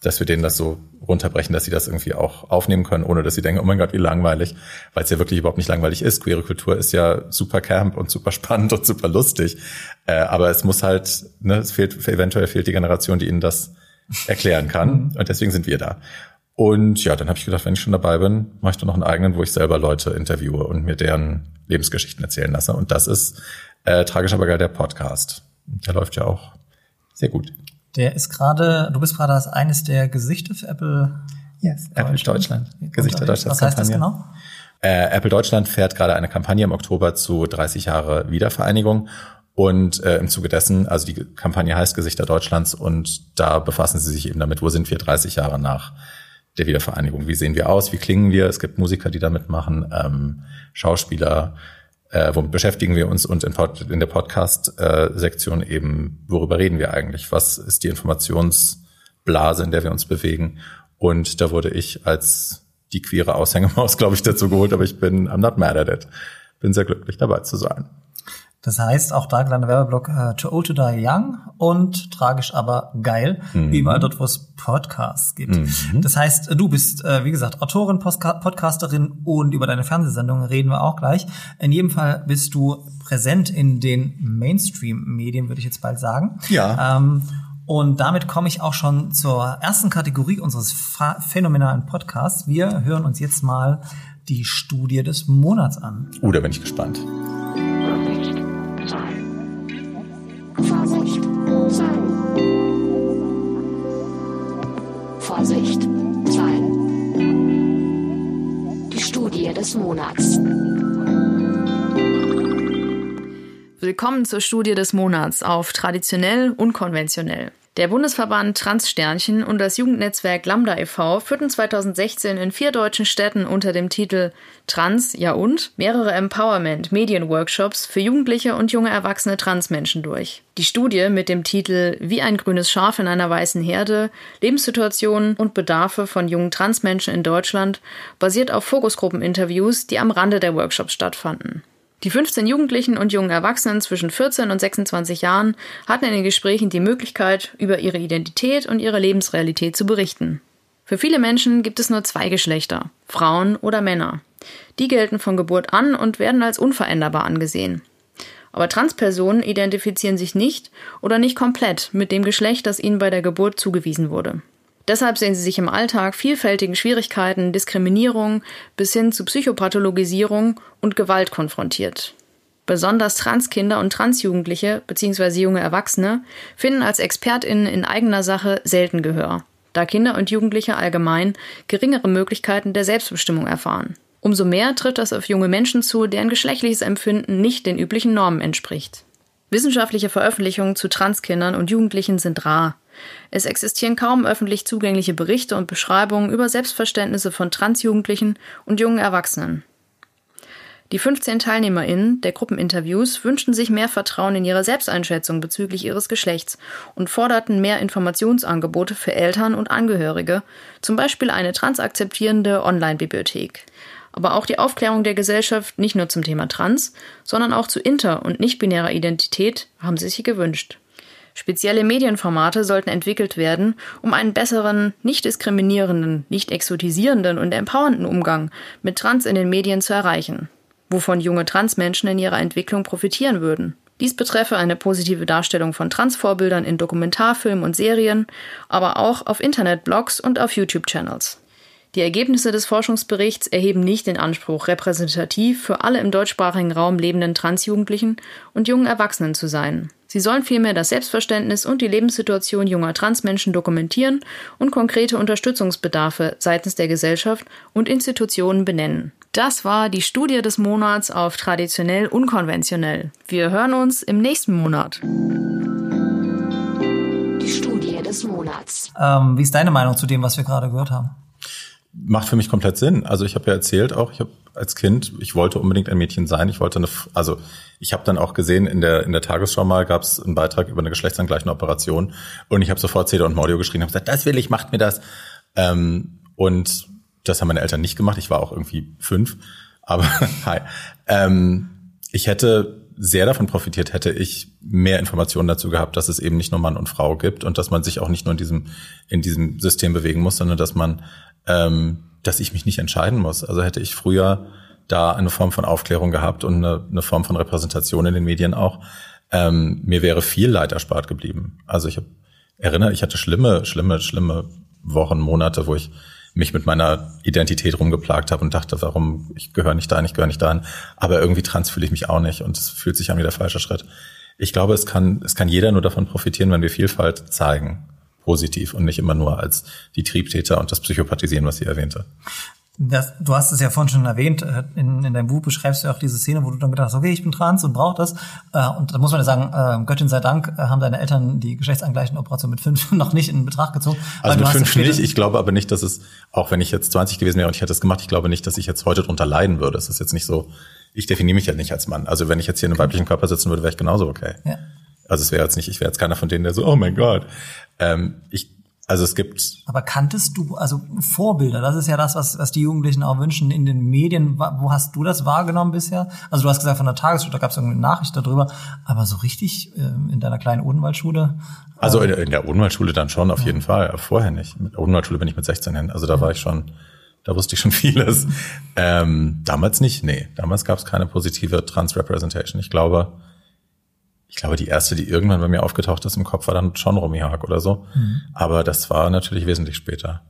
dass wir denen das so runterbrechen, dass sie das irgendwie auch aufnehmen können, ohne dass sie denken, oh mein Gott, wie langweilig, weil es ja wirklich überhaupt nicht langweilig ist. Queere Kultur ist ja super camp und super spannend und super lustig, äh, aber es muss halt, ne, es fehlt, eventuell fehlt die Generation, die ihnen das erklären kann und deswegen sind wir da. Und ja, dann habe ich gedacht, wenn ich schon dabei bin, mache ich doch noch einen eigenen, wo ich selber Leute interviewe und mir deren Lebensgeschichten erzählen lasse. Und das ist äh, tragisch aber geil der Podcast. Der läuft ja auch sehr gut. Der ist gerade, du bist gerade als eines der Gesichter für Apple. Yes, Apple Deutschland. Gesichter. Deutschlands Was heißt das genau? Äh, Apple Deutschland fährt gerade eine Kampagne im Oktober zu 30 Jahre Wiedervereinigung. Und äh, im Zuge dessen, also die Kampagne heißt Gesichter Deutschlands und da befassen sie sich eben damit, wo sind wir 30 Jahre nach der Wiedervereinigung? Wie sehen wir aus? Wie klingen wir? Es gibt Musiker, die da mitmachen, ähm, Schauspieler, äh, womit beschäftigen wir uns und in, Pod, in der Podcast-Sektion eben, worüber reden wir eigentlich? Was ist die Informationsblase, in der wir uns bewegen? Und da wurde ich als die queere Aushängemaus, glaube ich, dazu geholt, aber ich bin, I'm not mad at it. Bin sehr glücklich dabei zu sein. Das heißt, auch da kleiner Werbeblock, äh, Too Old to Die Young und tragisch aber geil, Mhm. überall dort, wo es Podcasts gibt. Das heißt, du bist, äh, wie gesagt, Autorin, Postka Podcasterin und über deine Fernsehsendung reden wir auch gleich. In jedem Fall bist du präsent in den Mainstream-Medien, würde ich jetzt bald sagen. Ja. Ähm, und damit komme ich auch schon zur ersten Kategorie unseres ph- phänomenalen Podcasts. Wir hören uns jetzt mal die Studie des Monats an. Uh, da bin ich gespannt. Vorsicht, Zahlen. Die Studie des Monats. Willkommen zur Studie des Monats auf traditionell unkonventionell. Der Bundesverband Transsternchen und das Jugendnetzwerk Lambda e.V. führten 2016 in vier deutschen Städten unter dem Titel Trans, ja und mehrere Empowerment-Medienworkshops für Jugendliche und junge erwachsene Transmenschen durch. Die Studie mit dem Titel Wie ein grünes Schaf in einer weißen Herde, Lebenssituationen und Bedarfe von jungen Transmenschen in Deutschland basiert auf Fokusgruppeninterviews, die am Rande der Workshops stattfanden. Die 15 Jugendlichen und jungen Erwachsenen zwischen 14 und 26 Jahren hatten in den Gesprächen die Möglichkeit, über ihre Identität und ihre Lebensrealität zu berichten. Für viele Menschen gibt es nur zwei Geschlechter, Frauen oder Männer. Die gelten von Geburt an und werden als unveränderbar angesehen. Aber Transpersonen identifizieren sich nicht oder nicht komplett mit dem Geschlecht, das ihnen bei der Geburt zugewiesen wurde. Deshalb sehen sie sich im Alltag vielfältigen Schwierigkeiten, Diskriminierung bis hin zu Psychopathologisierung und Gewalt konfrontiert. Besonders Transkinder und Transjugendliche bzw. junge Erwachsene finden als ExpertInnen in eigener Sache selten Gehör, da Kinder und Jugendliche allgemein geringere Möglichkeiten der Selbstbestimmung erfahren. Umso mehr trifft das auf junge Menschen zu, deren geschlechtliches Empfinden nicht den üblichen Normen entspricht. Wissenschaftliche Veröffentlichungen zu Transkindern und Jugendlichen sind rar. Es existieren kaum öffentlich zugängliche Berichte und Beschreibungen über Selbstverständnisse von Transjugendlichen und jungen Erwachsenen. Die 15 TeilnehmerInnen der Gruppeninterviews wünschten sich mehr Vertrauen in ihre Selbsteinschätzung bezüglich ihres Geschlechts und forderten mehr Informationsangebote für Eltern und Angehörige, zum Beispiel eine transakzeptierende Online-Bibliothek. Aber auch die Aufklärung der Gesellschaft nicht nur zum Thema Trans, sondern auch zu inter- und nicht-binärer Identität haben sie sich gewünscht. Spezielle Medienformate sollten entwickelt werden, um einen besseren, nicht diskriminierenden, nicht exotisierenden und empowernden Umgang mit Trans in den Medien zu erreichen wovon junge Transmenschen in ihrer Entwicklung profitieren würden. Dies betreffe eine positive Darstellung von Transvorbildern in Dokumentarfilmen und Serien, aber auch auf Internetblogs und auf YouTube-Channels. Die Ergebnisse des Forschungsberichts erheben nicht den Anspruch, repräsentativ für alle im deutschsprachigen Raum lebenden Transjugendlichen und jungen Erwachsenen zu sein. Sie sollen vielmehr das Selbstverständnis und die Lebenssituation junger Transmenschen dokumentieren und konkrete Unterstützungsbedarfe seitens der Gesellschaft und Institutionen benennen. Das war die Studie des Monats auf traditionell unkonventionell. Wir hören uns im nächsten Monat. Die Studie des Monats. Ähm, wie ist deine Meinung zu dem, was wir gerade gehört haben? Macht für mich komplett Sinn. Also ich habe ja erzählt auch, ich habe als Kind, ich wollte unbedingt ein Mädchen sein. Ich wollte eine, also ich habe dann auch gesehen in der in der Tagesschau mal gab es einen Beitrag über eine geschlechtsangleichende Operation und ich habe sofort Cedar und Mordio geschrien und gesagt, das will ich, macht mir das. Ähm, und das haben meine Eltern nicht gemacht. Ich war auch irgendwie fünf. Aber hi. Ähm, ich hätte sehr davon profitiert, hätte ich mehr Informationen dazu gehabt, dass es eben nicht nur Mann und Frau gibt und dass man sich auch nicht nur in diesem, in diesem System bewegen muss, sondern dass man, ähm, dass ich mich nicht entscheiden muss. Also hätte ich früher da eine Form von Aufklärung gehabt und eine, eine Form von Repräsentation in den Medien auch, ähm, mir wäre viel Leid erspart geblieben. Also ich hab, erinnere, ich hatte schlimme, schlimme, schlimme Wochen, Monate, wo ich mich mit meiner Identität rumgeplagt habe und dachte, warum, ich gehöre nicht dahin, ich gehöre nicht dahin. Aber irgendwie trans fühle ich mich auch nicht und es fühlt sich an wie der falsche Schritt. Ich glaube, es kann, es kann jeder nur davon profitieren, wenn wir Vielfalt zeigen, positiv und nicht immer nur als die Triebtäter und das Psychopathisieren, was sie erwähnte. Das, du hast es ja vorhin schon erwähnt, äh, in, in deinem Buch beschreibst du auch diese Szene, wo du dann gedacht hast, okay, ich bin trans und brauche das. Äh, und da muss man ja sagen, äh, Göttin sei Dank haben deine Eltern die geschlechtsangleichende Operation mit fünf noch nicht in Betracht gezogen. Also mit fünf nicht. Ich glaube aber nicht, dass es, auch wenn ich jetzt 20 gewesen wäre und ich hätte es gemacht, ich glaube nicht, dass ich jetzt heute drunter leiden würde. Es ist jetzt nicht so, ich definiere mich ja nicht als Mann. Also wenn ich jetzt hier in einem weiblichen Körper sitzen würde, wäre ich genauso okay. Ja. Also es wäre jetzt nicht, ich wäre jetzt keiner von denen, der so, oh mein Gott. Ähm, ich also es gibt. Aber kanntest du, also Vorbilder, das ist ja das, was, was die Jugendlichen auch wünschen in den Medien. Wo hast du das wahrgenommen bisher? Also du hast gesagt, von der Tagesschule, da gab es irgendeine Nachricht darüber, aber so richtig äh, in deiner kleinen Odenwaldschule? Also in, in der Odenwaldschule dann schon, auf ja. jeden Fall. Vorher nicht. Mit der Odenwaldschule bin ich mit 16 hin. Also da ja. war ich schon, da wusste ich schon vieles. Ähm, damals nicht, nee. Damals gab es keine positive Trans-Representation. Ich glaube, ich glaube, die erste, die irgendwann bei mir aufgetaucht ist im Kopf, war dann schon Romy Haag oder so. Mhm. Aber das war natürlich wesentlich später.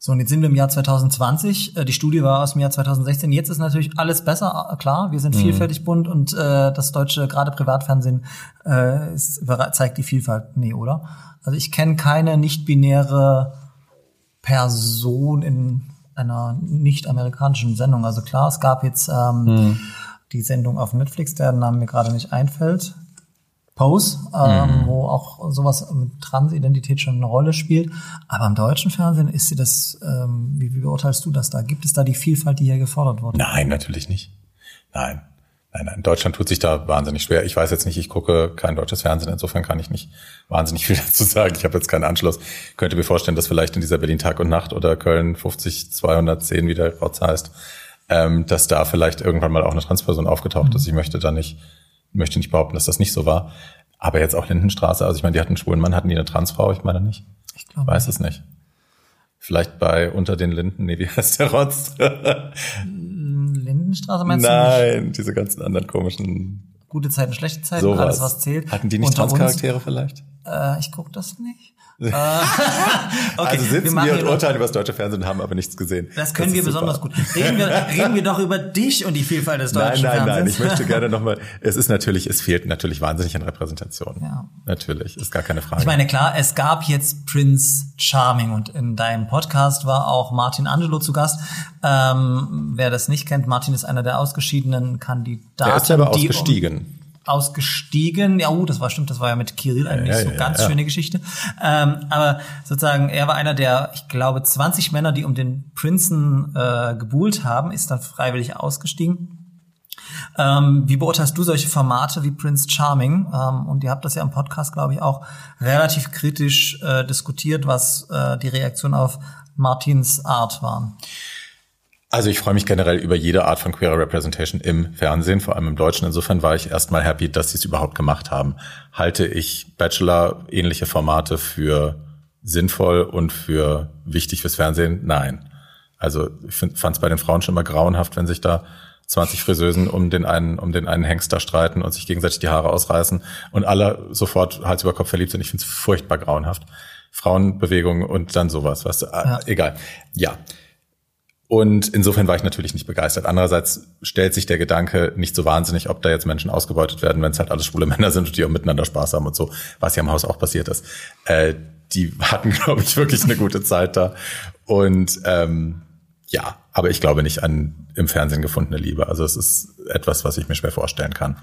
So, und jetzt sind wir im Jahr 2020. Äh, die Studie war aus dem Jahr 2016. Jetzt ist natürlich alles besser, äh, klar. Wir sind mhm. vielfältig bunt und äh, das deutsche, gerade Privatfernsehen, äh, ist, zeigt die Vielfalt. Nee, oder? Also ich kenne keine nicht-binäre Person in einer nicht-amerikanischen Sendung. Also klar, es gab jetzt ähm, mhm. die Sendung auf Netflix, der Name mir gerade nicht einfällt. Pose, ähm, mhm. wo auch sowas mit Transidentität schon eine Rolle spielt. Aber im deutschen Fernsehen ist sie das, ähm, wie, wie beurteilst du das da? Gibt es da die Vielfalt, die hier gefordert wurde? Nein, natürlich nicht. Nein. Nein, nein, Deutschland tut sich da wahnsinnig schwer. Ich weiß jetzt nicht, ich gucke kein deutsches Fernsehen, insofern kann ich nicht wahnsinnig viel dazu sagen. Ich habe jetzt keinen Anschluss. Ich könnte mir vorstellen, dass vielleicht in dieser Berlin Tag und Nacht oder Köln 50 210, wie der Rotz heißt, ähm, dass da vielleicht irgendwann mal auch eine Transperson aufgetaucht mhm. ist. Ich möchte da nicht möchte nicht behaupten, dass das nicht so war. Aber jetzt auch Lindenstraße, also ich meine, die hatten einen schwulen Mann, hatten die eine Transfrau? Ich meine nicht. Ich glaube. Weiß es nicht. Vielleicht bei Unter den Linden, nee, wie heißt der Rotz? Lindenstraße meinst Nein, du Nein, diese ganzen anderen komischen. Gute Zeiten, schlechte Zeiten, so alles was zählt. Hatten die nicht Transcharaktere vielleicht? Äh, ich guck das nicht. okay, also sitzen wir, hier und urteilen über das deutsche Fernsehen und haben aber nichts gesehen. Das können ist wir super. besonders gut. Reden wir, reden wir doch über dich und die Vielfalt des Nein, deutschen nein, nein. Fernsehens. Ich möchte gerne nochmal, es ist natürlich, es fehlt natürlich wahnsinnig an Repräsentation. Ja. Natürlich, ist gar keine Frage. Ich meine, klar, es gab jetzt Prince Charming und in deinem Podcast war auch Martin Angelo zu Gast. Ähm, wer das nicht kennt, Martin ist einer der ausgeschiedenen Kandidaten. Der ist aber die um- ausgestiegen. Ausgestiegen. Ja, uh, das war stimmt, das war ja mit Kirill eine nicht ja, so ja, ganz ja. schöne Geschichte. Ähm, aber sozusagen, er war einer der, ich glaube, 20 Männer, die um den Prinzen äh, gebuhlt haben, ist dann freiwillig ausgestiegen. Ähm, wie beurteilst du solche Formate wie Prince Charming? Ähm, und ihr habt das ja im Podcast, glaube ich, auch relativ kritisch äh, diskutiert, was äh, die Reaktion auf Martins Art waren. Also ich freue mich generell über jede Art von queerer Representation im Fernsehen, vor allem im Deutschen. Insofern war ich erstmal happy, dass sie es überhaupt gemacht haben. Halte ich Bachelor-ähnliche Formate für sinnvoll und für wichtig fürs Fernsehen? Nein. Also ich fand es bei den Frauen schon immer grauenhaft, wenn sich da 20 Friseusen um den einen, um den einen Hengst da streiten und sich gegenseitig die Haare ausreißen und alle sofort Hals über Kopf verliebt sind. Ich finde es furchtbar grauenhaft. Frauenbewegung und dann sowas, weißt du, ah, Ja. egal. Ja. Und insofern war ich natürlich nicht begeistert. Andererseits stellt sich der Gedanke nicht so wahnsinnig, ob da jetzt Menschen ausgebeutet werden, wenn es halt alles schwule Männer sind und die auch miteinander Spaß haben und so, was ja im Haus auch passiert ist. Äh, die hatten, glaube ich, wirklich eine gute Zeit da. Und ähm, ja, aber ich glaube nicht an im Fernsehen gefundene Liebe. Also es ist etwas, was ich mir schwer vorstellen kann.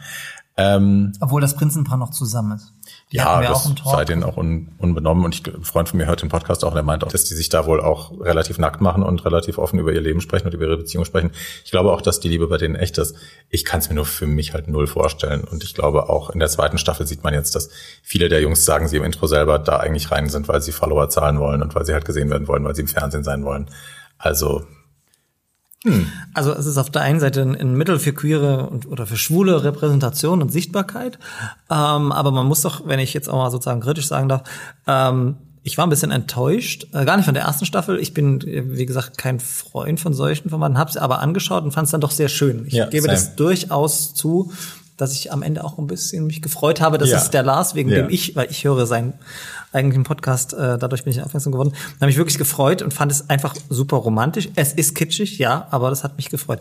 Ähm, Obwohl das Prinzenpaar noch zusammen ist. Die ja, das sei denen auch un, unbenommen. Und ich, ein Freund von mir hört den Podcast auch, der meint auch, dass die sich da wohl auch relativ nackt machen und relativ offen über ihr Leben sprechen und über ihre Beziehung sprechen. Ich glaube auch, dass die Liebe bei denen echt ist. Ich kann es mir nur für mich halt null vorstellen. Und ich glaube auch in der zweiten Staffel sieht man jetzt, dass viele der Jungs sagen, sie im Intro selber da eigentlich rein sind, weil sie Follower zahlen wollen und weil sie halt gesehen werden wollen, weil sie im Fernsehen sein wollen. Also Also es ist auf der einen Seite ein, ein Mittel für queere und, oder für schwule Repräsentation und Sichtbarkeit, ähm, aber man muss doch, wenn ich jetzt auch mal sozusagen kritisch sagen darf, ähm, ich war ein bisschen enttäuscht, äh, gar nicht von der ersten Staffel. Ich bin, äh, wie gesagt, kein Freund von solchen Formaten, habe es aber angeschaut und fand es dann doch sehr schön. Ich Ja, gebe same. das durchaus zu, dass ich am Ende auch ein bisschen mich gefreut habe, dass Ja. es der Lars, wegen Ja. dem ich, weil ich höre seinen eigentlichen Podcast, äh, dadurch bin ich aufmerksam geworden, da habe ich wirklich gefreut und fand es einfach super romantisch. Es ist kitschig, ja, aber das hat mich gefreut.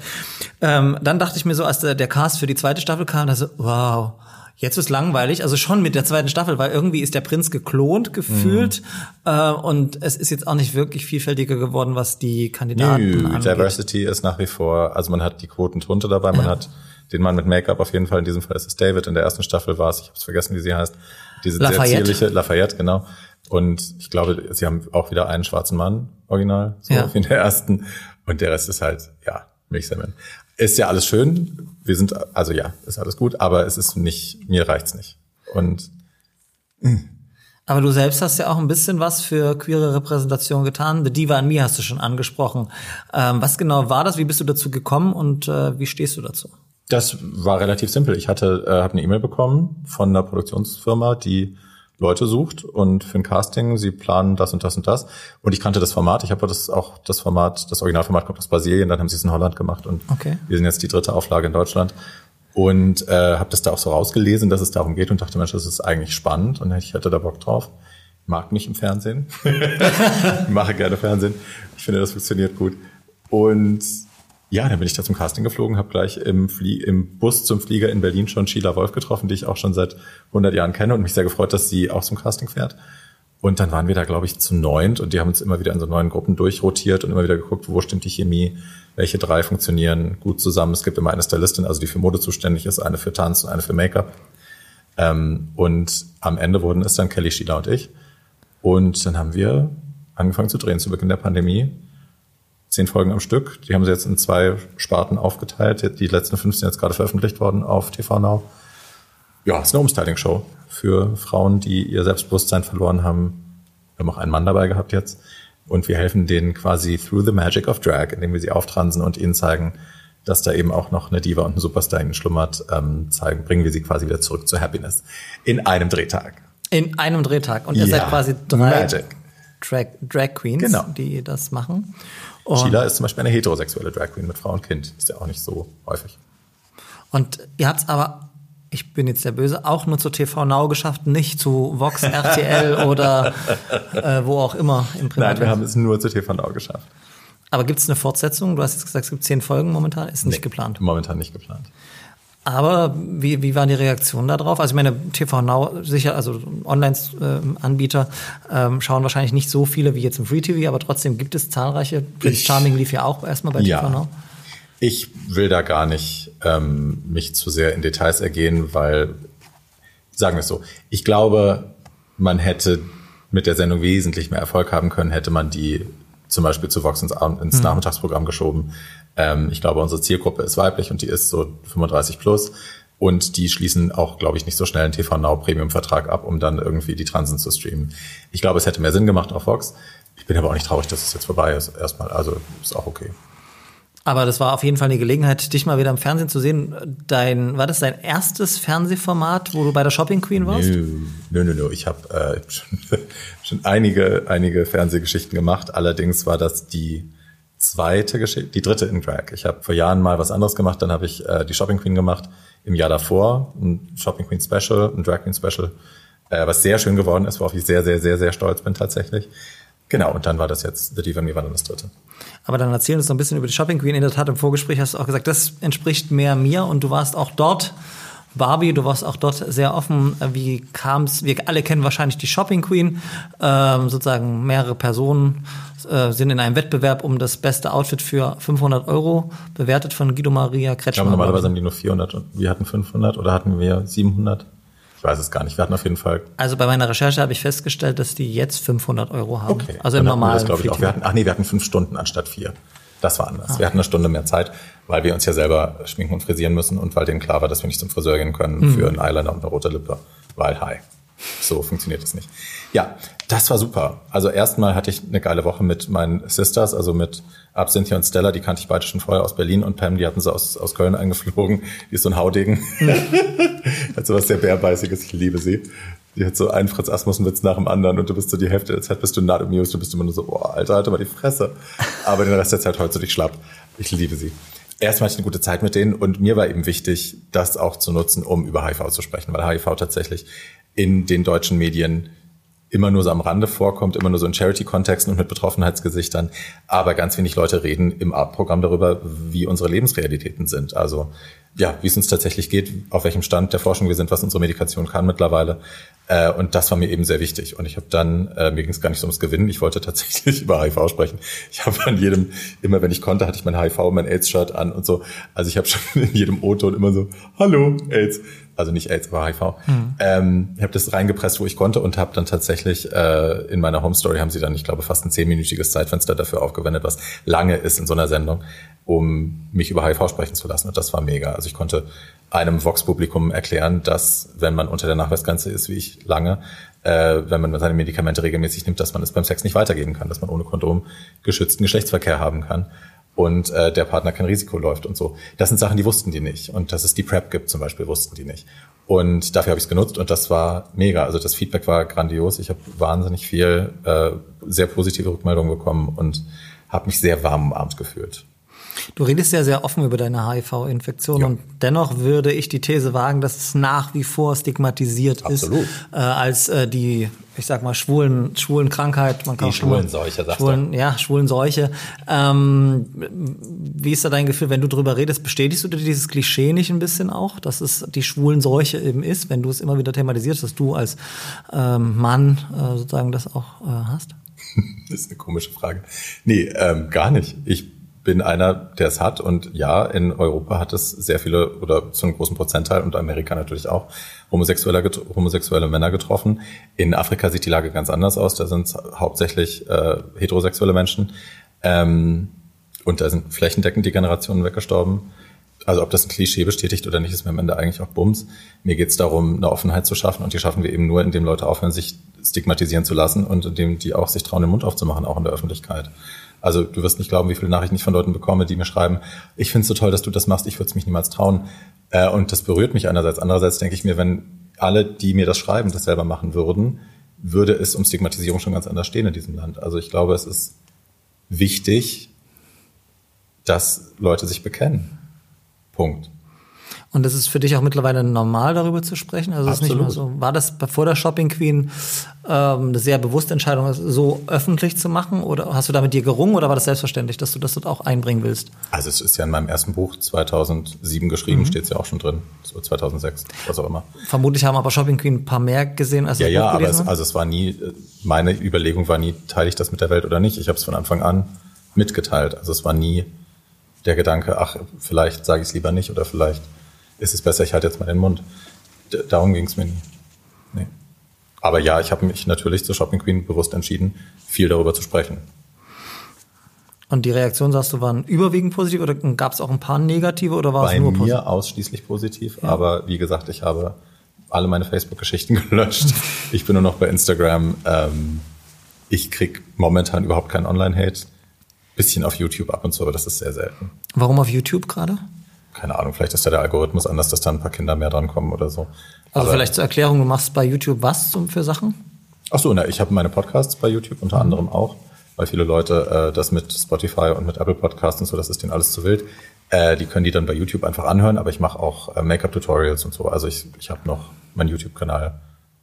Ähm, dann dachte ich mir so, als der, der Cast für die zweite Staffel kam, da so, wow, jetzt ist langweilig, also schon mit der zweiten Staffel, weil irgendwie ist der Prinz geklont gefühlt äh, und es ist jetzt auch nicht wirklich vielfältiger geworden, was die Kandidaten Nö, angeht. Diversity ist nach wie vor, also man hat die Quotentunte dabei, man hat den Mann mit Make-up auf jeden Fall, in diesem Fall ist es David, in der ersten Staffel war es, ich habe vergessen, wie sie heißt, diese Lafayette. sehr zierliche, Lafayette, genau. Und ich glaube, sie haben auch wieder einen schwarzen Mann, original, so Ja. wie in der ersten. Und der Rest ist halt, ja, Milchsemmeln. Ist ja alles schön, wir sind, also ja, ist alles gut, aber es ist nicht, mir reicht's nicht. Und Aber du selbst hast ja auch ein bisschen was für queere Repräsentation getan. The Diva an mir hast du schon angesprochen. Ähm, was genau war das? Wie bist du dazu gekommen und äh, wie stehst du dazu? Das war relativ simpel. Ich hatte, äh, habe eine E-Mail bekommen von einer Produktionsfirma, die Leute sucht und für ein Casting, sie planen das und das und das. Und ich kannte das Format. Ich habe das auch das Format, das Originalformat kommt aus Brasilien, dann haben sie es in Holland gemacht und Okay. wir sind jetzt die dritte Auflage in Deutschland. Und äh, habe das da auch so rausgelesen, dass es darum geht und dachte, Mensch, das ist eigentlich spannend und ich hätte da Bock drauf. Mag mich im Fernsehen. Mache gerne Fernsehen. Ich finde, das funktioniert gut. Und ja, dann bin ich da zum Casting geflogen, habe gleich im, Flie im Bus zum Flieger in Berlin schon Sheila Wolf getroffen, die ich auch schon seit 100 Jahren kenne und mich sehr gefreut, dass sie auch zum Casting fährt. Und dann waren wir da, glaube ich, zu neunt und die haben uns immer wieder in so neuen Gruppen durchrotiert und immer wieder geguckt, wo stimmt die Chemie, welche drei funktionieren gut zusammen. Es gibt immer eine Stylistin, also die für Mode zuständig ist, eine für Tanz und eine für Make-up. Ähm, und am Ende wurden es dann Kelly, Sheila und ich. Und dann haben wir angefangen zu drehen zu Beginn der Pandemie. Zehn Folgen am Stück. Die haben sie jetzt in zwei Sparten aufgeteilt. Die letzten fünf sind jetzt gerade veröffentlicht worden auf TV Now. Ja, es ist eine Umstyling-Show für Frauen, die ihr Selbstbewusstsein verloren haben. Wir haben auch einen Mann dabei gehabt jetzt. Und wir helfen denen quasi through the magic of drag, indem wir sie auftransen und ihnen zeigen, dass da eben auch noch eine Diva und ein Superstar in schlummert, ähm, zeigen, bringen wir sie quasi wieder zurück zur Happiness. In einem Drehtag. In einem Drehtag. Und ihr Ja, seid quasi drei Magic. Drag, Drag Queens, Genau. die das machen. Und, Sheila ist zum Beispiel eine heterosexuelle Drag Queen mit Frau und Kind. Ist ja auch nicht so häufig. und ihr habt's aber, ich bin jetzt der Böse, auch nur zu TV Now geschafft, nicht zu Vox, RTL oder äh, wo auch immer im Privat. Nein, wir haben es nur zu TV Now geschafft. Aber gibt es eine Fortsetzung? Du hast jetzt gesagt, es gibt zehn Folgen momentan, ist nicht Nee, geplant. Momentan nicht geplant. Aber wie, wie waren die Reaktionen darauf? Also ich meine, TV Now sicher, also Online-Anbieter ähm, schauen wahrscheinlich nicht so viele wie jetzt im Free TV, aber trotzdem gibt es zahlreiche. Prince Charming lief ja auch erstmal bei TV Now. Ich will da gar nicht ähm, mich zu sehr in Details ergehen, weil, sagen wir es so, ich glaube, man hätte mit der Sendung wesentlich mehr Erfolg haben können, hätte man die zum Beispiel zu Vox ins, ins Nachmittagsprogramm geschoben. Ähm, ich glaube, unsere Zielgruppe ist weiblich und die ist so 35 plus. Und die schließen auch, glaube ich, nicht so schnell einen TV Now Premium-Vertrag ab, um dann irgendwie die Transen zu streamen. Ich glaube, es hätte mehr Sinn gemacht auf Vox. Ich bin aber auch nicht traurig, dass es jetzt vorbei ist. Erstmal, also ist auch okay. Aber das war auf jeden Fall eine Gelegenheit, dich mal wieder im Fernsehen zu sehen. Dein, war das dein erstes Fernsehformat, wo du bei der Shopping Queen warst? Nö, nö, nö, nö. Ich habe äh, schon, schon einige, einige Fernsehgeschichten gemacht. Allerdings war das die zweite Geschichte, die dritte in Drag. Ich habe vor Jahren mal was anderes gemacht. Dann habe ich äh, die Shopping Queen gemacht. Im Jahr davor ein Shopping Queen Special, ein Drag Queen Special, äh, was sehr schön geworden ist, worauf ich sehr, sehr, sehr, sehr stolz bin tatsächlich. Genau, und dann war das jetzt The Diva Me war dann das dritte. Aber dann erzähl uns noch ein bisschen über die Shopping Queen. In der Tat, im Vorgespräch hast du auch gesagt, das entspricht mehr mir und du warst auch dort. Barbie, du warst auch dort sehr offen. Wie kam's? Wir alle kennen wahrscheinlich die Shopping Queen. Ähm, sozusagen mehrere Personen äh, sind in einem Wettbewerb um das beste Outfit für 500 Euro bewertet von Guido Maria Kretschmer. normalerweise haben die nur 400 und wir hatten 500 oder hatten wir 700? Ich weiß es gar nicht. Wir hatten auf jeden Fall Also bei meiner Recherche habe ich festgestellt, dass die jetzt 500 Euro haben. Okay. Also im normalen das, ich, auch. Wir hatten, ach nee, wir hatten fünf Stunden anstatt vier. Das war anders. Wir hatten eine Stunde mehr Zeit, weil wir uns ja selber schminken und frisieren müssen und weil denen klar war, dass wir nicht zum Friseur gehen können für einen Eyeliner und eine rote Lippe. Weil, hi. So funktioniert das nicht. Ja, das war super. Also erstmal hatte ich eine geile Woche mit meinen Sisters, also mit Absinthia und Stella, die kannte ich beide schon vorher aus Berlin und Pam, die hatten sie aus, aus Köln eingeflogen. Die ist so ein Haudegen. hat so was sehr bärbeißiges, ich liebe sie. Die hat so einen Fritz Asmussen-Witz nach dem anderen und du bist so die Hälfte der Zeit bist du not amused, du bist immer nur so, boah, Alter, halt mal die Fresse. Aber den Rest der Zeit holst du dich schlapp. Ich liebe sie. Erstmal hatte ich eine gute Zeit mit denen und mir war eben wichtig, das auch zu nutzen, um über HIV zu sprechen, weil HIV tatsächlich in den deutschen Medien immer nur so am Rande vorkommt, immer nur so in Charity-Kontexten und mit Betroffenheitsgesichtern. Aber ganz wenig Leute reden im Art-Programm darüber, wie unsere Lebensrealitäten sind. Also ja, wie es uns tatsächlich geht, auf welchem Stand der Forschung wir sind, was unsere Medikation kann mittlerweile. Äh, und das war mir eben sehr wichtig. Und ich habe dann, äh, mir ging es gar nicht so ums Gewinnen, ich wollte tatsächlich über HIV sprechen. Ich habe an jedem, immer wenn ich konnte, hatte ich mein HIV, mein AIDS-Shirt an und so. Also ich habe schon in jedem O-Ton immer so, hallo, AIDS. Also nicht AIDS, aber HIV. Ähm, ich habe das reingepresst, wo ich konnte und habe dann tatsächlich äh, in meiner Home Story haben sie dann, ich glaube, fast ein zehnminütiges Zeitfenster dafür aufgewendet, was lange ist in so einer Sendung, um mich über HIV sprechen zu lassen. Und das war mega. Also ich konnte einem Vox-Publikum erklären, dass wenn man unter der Nachweisgrenze ist, wie ich lange, äh, wenn man seine Medikamente regelmäßig nimmt, dass man es beim Sex nicht weitergeben kann, dass man ohne Kondom geschützten Geschlechtsverkehr haben kann und äh, der Partner kein Risiko läuft und so. Das sind Sachen, die wussten die nicht. Und dass es die PrEP gibt zum Beispiel, wussten die nicht. Und dafür habe ich es genutzt und das war mega. Also das Feedback war grandios. Ich habe wahnsinnig viel, äh, sehr positive Rückmeldungen bekommen und habe mich sehr warm umarmt gefühlt. Du redest ja sehr offen über deine HIV-Infektion Ja. und dennoch würde ich die These wagen, dass es nach wie vor stigmatisiert Absolut. ist äh, als äh, die, ich sag mal, schwulen, schwulen Krankheit. Man kann Die auch immer- Schwulenseuche, sagst du. schwulen, Ja, schwulen Seuche. Ähm, wie ist da dein Gefühl, wenn du drüber redest, bestätigst du dir dieses Klischee nicht ein bisschen auch, dass es die schwulen Seuche eben ist, wenn du es immer wieder thematisierst, dass du als ähm, Mann äh, sozusagen das auch äh, hast? Das ist eine komische Frage. Nee, ähm, gar nicht. Ich bin einer, der es hat und ja, in Europa hat es sehr viele oder zu einem großen Prozentteil und Amerika natürlich auch homosexuelle, homosexuelle Männer getroffen. In Afrika sieht die Lage ganz anders aus. Da sind es hauptsächlich äh, heterosexuelle Menschen ähm, und da sind flächendeckend die Generationen weggestorben. Also ob das ein Klischee bestätigt oder nicht, ist mir am Ende eigentlich auch Bums. Mir geht es darum, eine Offenheit zu schaffen und die schaffen wir eben nur, indem Leute aufhören, sich stigmatisieren zu lassen und indem die auch sich trauen, den Mund aufzumachen, auch in der Öffentlichkeit. Also du wirst nicht glauben, wie viele Nachrichten ich von Leuten bekomme, die mir schreiben, ich finde es so toll, dass du das machst, ich würde es mich niemals trauen. Äh, und das berührt mich einerseits. Andererseits denke ich mir, wenn alle, die mir das schreiben, das selber machen würden, würde es um Stigmatisierung schon ganz anders stehen in diesem Land. Also ich glaube, es ist wichtig, dass Leute sich bekennen. Punkt. Und das ist für dich auch mittlerweile normal, darüber zu sprechen? Also es ist nicht mehr so. War das vor der Shopping Queen ähm, eine sehr bewusste Entscheidung, das so öffentlich zu machen? Oder hast du da mit dir gerungen oder war das selbstverständlich, dass du das dort auch einbringen willst? Also es ist ja in meinem ersten Buch 2007 geschrieben, steht es ja auch schon drin. So 2006, was auch immer. Vermutlich haben aber Shopping Queen ein paar mehr gesehen, als Ja, das ja, aber es, also es war nie, meine Überlegung war nie, teile ich das mit der Welt oder nicht. Ich habe es von Anfang an mitgeteilt. Also es war nie der Gedanke, ach, vielleicht sage ich es lieber nicht oder vielleicht ist es besser, ich halte jetzt mal den Mund. D darum ging es mir nie. Nee. Aber ja, ich habe mich natürlich zur Shopping Queen bewusst entschieden, viel darüber zu sprechen. Und die Reaktionen, sagst du, waren überwiegend positiv oder gab es auch ein paar negative oder war Bei es nur mir positiv? ausschließlich positiv, aber wie gesagt, ich habe alle meine Facebook-Geschichten gelöscht. Ich bin nur noch bei Instagram. Ähm, ich krieg momentan überhaupt keinen Online-Hate. Bisschen auf YouTube ab und zu, aber das ist sehr selten. Warum auf YouTube gerade? Keine Ahnung, vielleicht ist ja der Algorithmus anders, dass da ein paar Kinder mehr dran kommen oder so. Also Aber- vielleicht zur Erklärung, du machst bei YouTube was zum, für Sachen? Ach so, na, ich habe meine Podcasts bei YouTube unter anderem auch, weil viele Leute äh, das mit Spotify und mit Apple Podcasts und so, das ist denen alles zu wild. Äh, die können die dann bei YouTube einfach anhören, aber ich mache auch äh, Make-up-Tutorials und so. Also ich, ich habe noch meinen YouTube-Kanal.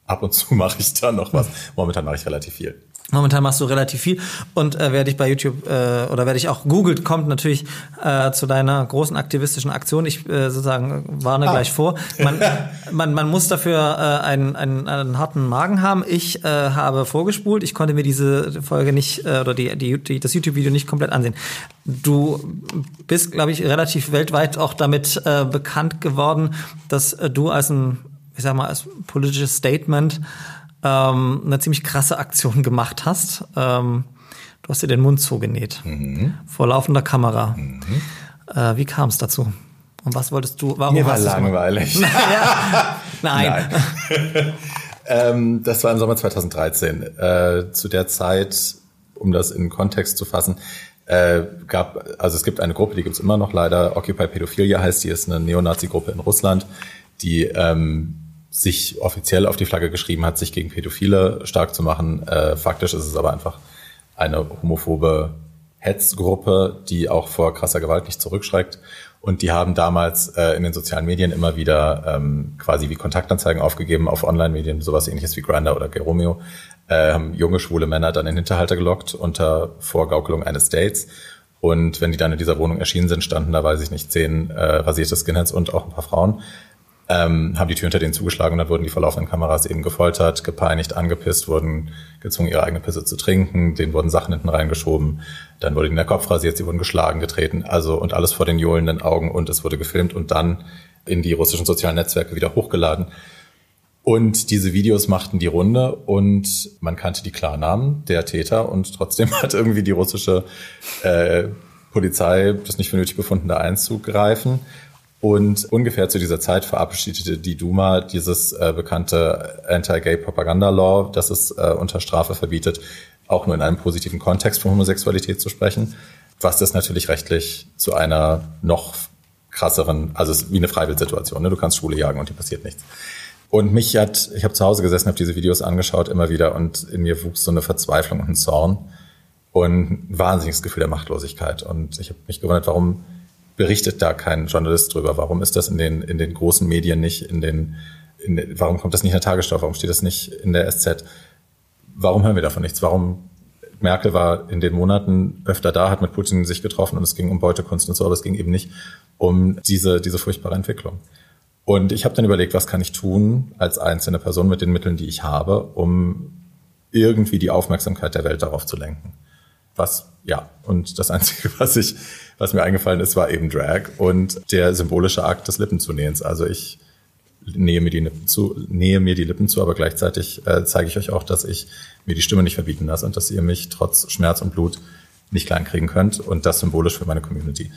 Ab und zu mache ich da noch was. Momentan mache ich relativ viel. Momentan machst du relativ viel und äh, wer dich bei YouTube äh, oder wer dich auch googelt, kommt natürlich äh, zu deiner großen aktivistischen Aktion. Ich äh, sozusagen warne gleich vor. Man, man, man muss dafür äh, einen, einen, einen harten Magen haben. Ich äh, habe vorgespult. Ich konnte mir diese Folge nicht äh, oder die, die, die, das YouTube-Video nicht komplett ansehen. Du bist, glaube ich, relativ weltweit auch damit äh, bekannt geworden, dass äh, du als ein, ich sag mal, als politisches Statement ähm, eine ziemlich krasse Aktion gemacht hast. Ähm, du hast dir den Mund zugenäht. Vor laufender Kamera. Äh, wie kam es dazu? Und was wolltest du? Warum Mir war hast du's gemacht? langweilig. Nein. ähm, das war im Sommer 2013. Äh, zu der Zeit, um das in Kontext zu fassen, äh, gab, also es gibt eine Gruppe, die gibt's immer noch leider, Occupy Pädophilia heißt, die ist eine Neonazi-Gruppe in Russland, die ähm, sich offiziell auf die Flagge geschrieben hat, sich gegen Pädophile stark zu machen. Äh, faktisch ist es aber einfach eine homophobe Hetzgruppe, die auch vor krasser Gewalt nicht zurückschreckt. Und die haben damals äh, in den sozialen Medien immer wieder ähm, quasi wie Kontaktanzeigen aufgegeben auf Online-Medien, sowas ähnliches wie Grindr oder Geromeo, äh, haben junge schwule Männer dann in Hinterhalte gelockt unter Vorgaukelung eines Dates. Und wenn die dann in dieser Wohnung erschienen sind, standen da, weiß ich nicht, zehn äh, rasierte Skinheads und auch ein paar Frauen ähm, haben die Tür hinter denen zugeschlagen und dann wurden die vor laufenden Kameras eben gefoltert, gepeinigt, angepisst, wurden gezwungen, ihre eigene Pisse zu trinken, denen wurden Sachen hinten reingeschoben, dann wurde ihnen der Kopf rasiert, sie wurden geschlagen, getreten, also und alles vor den johlenden Augen und es wurde gefilmt und dann in die russischen sozialen Netzwerke wieder hochgeladen. Und diese Videos machten die Runde und man kannte die Klarnamen der Täter und trotzdem hat irgendwie die russische äh, Polizei das nicht für nötig befunden, da einzugreifen. Und ungefähr zu dieser Zeit verabschiedete die Duma dieses äh, bekannte Anti-Gay-Propaganda-Law, das es äh, unter Strafe verbietet, auch nur in einem positiven Kontext von Homosexualität zu sprechen, was das natürlich rechtlich zu einer noch krasseren, also es ist wie eine Freiwildsituation, ne? du kannst Schwule jagen und dir passiert nichts. Und mich hat, ich habe zu Hause gesessen, habe diese Videos angeschaut immer wieder und in mir wuchs so eine Verzweiflung und ein Zorn und ein wahnsinniges Gefühl der Machtlosigkeit. Und ich habe mich gewundert, warum berichtet da kein Journalist drüber? Warum ist das in den, in den großen Medien nicht, in den, in, den- warum kommt das nicht in der Tagesschau? Warum steht das nicht in der SZ? Warum hören wir davon nichts? Warum Merkel war in den Monaten öfter da, hat mit Putin sich getroffen und es ging um Beutekunst und so, aber es ging eben nicht um diese, diese furchtbare Entwicklung. Und ich habe dann überlegt, was kann ich tun als einzelne Person mit den Mitteln, die ich habe, um irgendwie die Aufmerksamkeit der Welt darauf zu lenken. Was, ja, und das Einzige, was ich, was mir eingefallen ist, war eben Drag und der symbolische Akt des Lippenzunähens. Also ich nähe mir die Lippen zu, nähe mir die Lippen zu, aber gleichzeitig äh, zeige ich euch auch, dass ich mir die Stimme nicht verbieten lasse und dass ihr mich trotz Schmerz und Blut nicht klein kriegen könnt und das symbolisch für meine Community.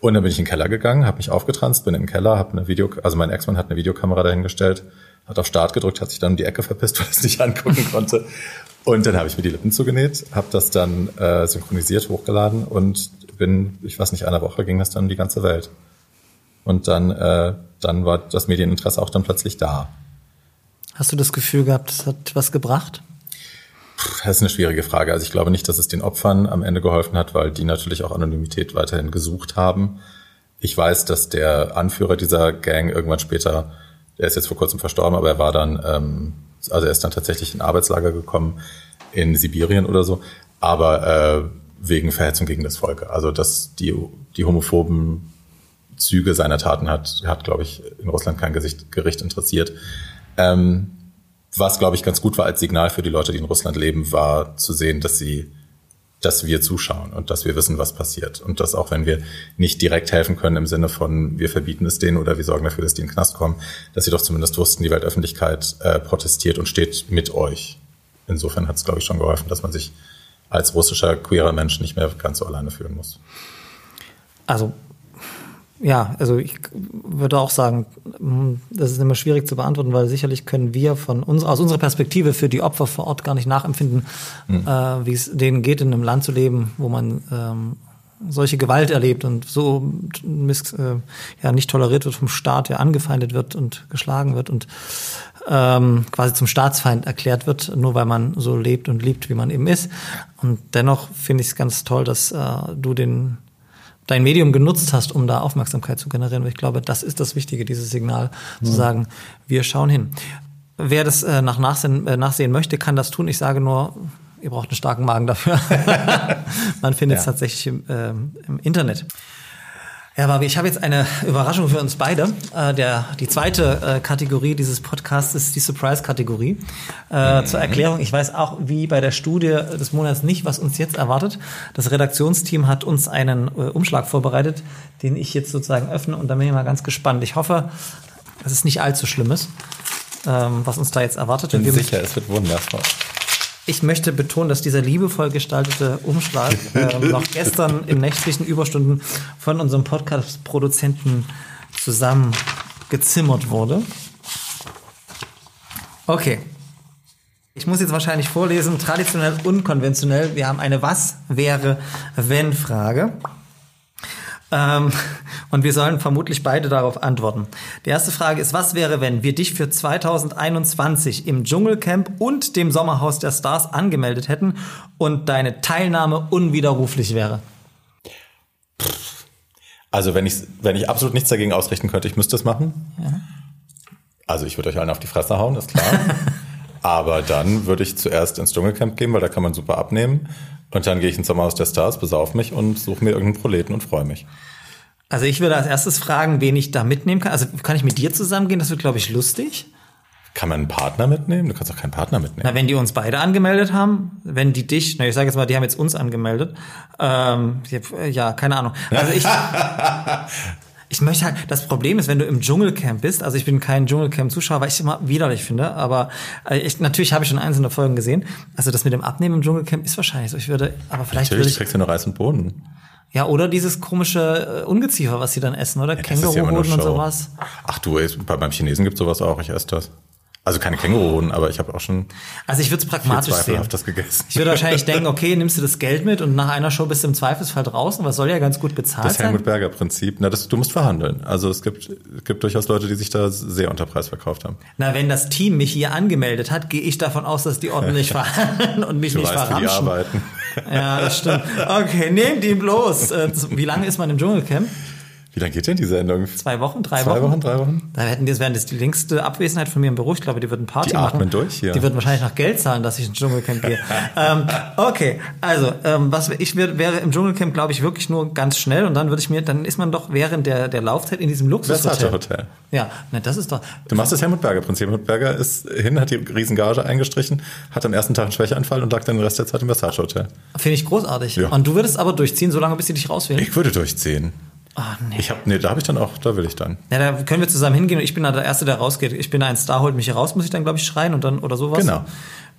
Und dann bin ich in den Keller gegangen, habe mich aufgetranst, bin im Keller, habe eine Video, also mein Ex-Mann hat eine Videokamera dahingestellt, hat auf Start gedrückt, hat sich dann um die Ecke verpisst, weil er es nicht angucken konnte. Und dann habe ich mir die Lippen zugenäht, habe das dann äh, synchronisiert, hochgeladen und bin, ich weiß nicht, einer Woche ging das dann um die ganze Welt. Und dann, äh, dann war das Medieninteresse auch dann plötzlich da. Hast du das Gefühl gehabt, das hat was gebracht? Das ist eine schwierige Frage. Also ich glaube nicht, dass es den Opfern am Ende geholfen hat, weil die natürlich auch Anonymität weiterhin gesucht haben. Ich weiß, dass der Anführer dieser Gang irgendwann später, der ist jetzt vor kurzem verstorben, aber er war dann, ähm, also er ist dann tatsächlich in Arbeitslager gekommen in Sibirien oder so, aber äh, wegen Verhetzung gegen das Volk. Also dass die, die homophoben Züge seiner Taten hat, hat, glaube ich, in Russland kein Gesicht, Gericht interessiert. Ähm, was, glaube ich, ganz gut war als Signal für die Leute, die in Russland leben, war zu sehen, dass sie dass wir zuschauen und dass wir wissen, was passiert. Und dass auch wenn wir nicht direkt helfen können im Sinne von, wir verbieten es denen oder wir sorgen dafür, dass die in den Knast kommen, dass sie doch zumindest wussten, die Weltöffentlichkeit äh, protestiert und steht mit euch. Insofern hat es, glaube ich, schon geholfen, dass man sich als russischer queerer Mensch nicht mehr ganz so alleine fühlen muss. Also ja, also ich würde auch sagen, hm, das ist immer schwierig zu beantworten, weil sicherlich können wir von uns, aus unserer Perspektive für die Opfer vor Ort gar nicht nachempfinden, mhm. äh, wie es denen geht, in einem Land zu leben, wo man ähm, solche Gewalt erlebt und so miss, äh, ja nicht toleriert wird vom Staat, ja angefeindet wird und geschlagen wird und ähm, quasi zum Staatsfeind erklärt wird, nur weil man so lebt und liebt, wie man eben ist. Und dennoch finde ich es ganz toll, dass äh, du den dein Medium genutzt hast, um da Aufmerksamkeit zu generieren. Und ich glaube, das ist das Wichtige, dieses Signal, mhm. zu sagen, wir schauen hin. Wer das äh, nach Nachsehen, äh, nachsehen möchte, kann das tun. Ich sage nur, ihr braucht einen starken Magen dafür. Man findet es tatsächlich im, äh, im Internet. Ja, Barbie, ich habe jetzt eine Überraschung für uns beide. Äh, der, die zweite äh, Kategorie dieses Podcasts ist die Surprise-Kategorie. Äh, mhm. Zur Erklärung, ich weiß auch wie bei der Studie des Monats nicht, was uns jetzt erwartet. Das Redaktionsteam hat uns einen äh, Umschlag vorbereitet, den ich jetzt sozusagen öffne und da bin ich mal ganz gespannt. Ich hoffe, dass es nicht allzu schlimm ist, ähm, was uns da jetzt erwartet. Ich bin sicher, es wird wundervoll. Ich möchte betonen, dass dieser liebevoll gestaltete Umschlag äh, noch gestern in nächtlichen Überstunden von unserem Podcast-Produzenten zusammen gezimmert wurde. Okay. Ich muss jetzt wahrscheinlich vorlesen, traditionell, unkonventionell. Wir haben eine Was wäre, wenn Frage. Ähm, und wir sollen vermutlich beide darauf antworten. Die erste Frage ist, was wäre, wenn wir dich für 2021 im Dschungelcamp und dem Sommerhaus der Stars angemeldet hätten und deine Teilnahme unwiderruflich wäre? Also wenn ich, wenn ich absolut nichts dagegen ausrichten könnte, ich müsste es machen. Ja. Also ich würde euch allen auf die Fresse hauen, ist klar. Aber dann würde ich zuerst ins Dschungelcamp gehen, weil da kann man super abnehmen. Und dann gehe ich ins Sommerhaus der Stars, besauf mich und suche mir irgendeinen Proleten und freue mich. Also ich würde als erstes fragen, wen ich da mitnehmen kann. Also kann ich mit dir zusammengehen? Das wird, glaube ich, lustig. Kann man einen Partner mitnehmen? Du kannst auch keinen Partner mitnehmen. Na, wenn die uns beide angemeldet haben, wenn die dich, na, ich sage jetzt mal, die haben jetzt uns angemeldet. Ähm, ja, keine Ahnung. Also ich, ich möchte halt, das Problem ist, wenn du im Dschungelcamp bist, also ich bin kein Dschungelcamp-Zuschauer, weil ich es immer widerlich finde, aber äh, ich, natürlich habe ich schon einzelne Folgen gesehen. Also das mit dem Abnehmen im Dschungelcamp ist wahrscheinlich so. Ich würde, aber vielleicht natürlich würde ich, kriegst du nur Reis und Boden. Ja, oder dieses komische äh, Ungeziefer, was sie dann essen, oder? Ja, Känguruhoden und sowas. Ach du, beim Chinesen gibt's sowas auch, ich esse das. Also keine Känguruhoden, aber ich habe auch schon. Also ich würde es pragmatisch sehen. Das gegessen. Ich würde wahrscheinlich denken, okay, nimmst du das Geld mit und nach einer Show bist du im Zweifelsfall draußen, was soll ja ganz gut bezahlt das sein. Das Helmut Berger Prinzip. Na, das, du musst verhandeln. Also es gibt, es gibt durchaus Leute, die sich da sehr unter Preis verkauft haben. Na, wenn das Team mich hier angemeldet hat, gehe ich davon aus, dass die ordentlich verhandeln und mich du nicht weißt, verramschen. Wie die arbeiten. Ja, das stimmt. Okay, nehmt ihn bloß. Äh, wie lange ist man im Dschungelcamp? Wie lange geht denn die Sendung? Zwei Wochen, drei Zwei Wochen. Wochen, drei Wochen. Da hätten das wären das die längste Abwesenheit von mir im Büro. Ich glaube, die würden Party Die machen. atmen durch hier. Die würden wahrscheinlich noch Geld zahlen, dass ich ins Dschungelcamp gehe. ähm, okay, also ähm, was ich wär, wäre im Dschungelcamp, glaube ich, wirklich nur ganz schnell und dann würde ich mir, dann ist man doch während der der Laufzeit in diesem Luxushotel. Versace Hotel. Ja, na, das ist doch. Du machst das Helmut Berger Prinzip. Helmut Berger ist hin, hat die Riesengage eingestrichen, hat am ersten Tag einen Schwächeanfall und lag dann den Rest der Zeit im Versace Hotel. Finde ich großartig. Ja. Und du würdest aber durchziehen, solange bis sie dich rauswählen. Ich würde durchziehen. Ah, nee. Ich habe, nee, da habe ich dann auch, da will ich dann. Ja, da können wir zusammen hingehen und ich bin da der Erste, der rausgeht. Ich bin da ein Star, holt mich hier raus, muss ich dann, glaube ich, schreien und dann oder sowas. Genau.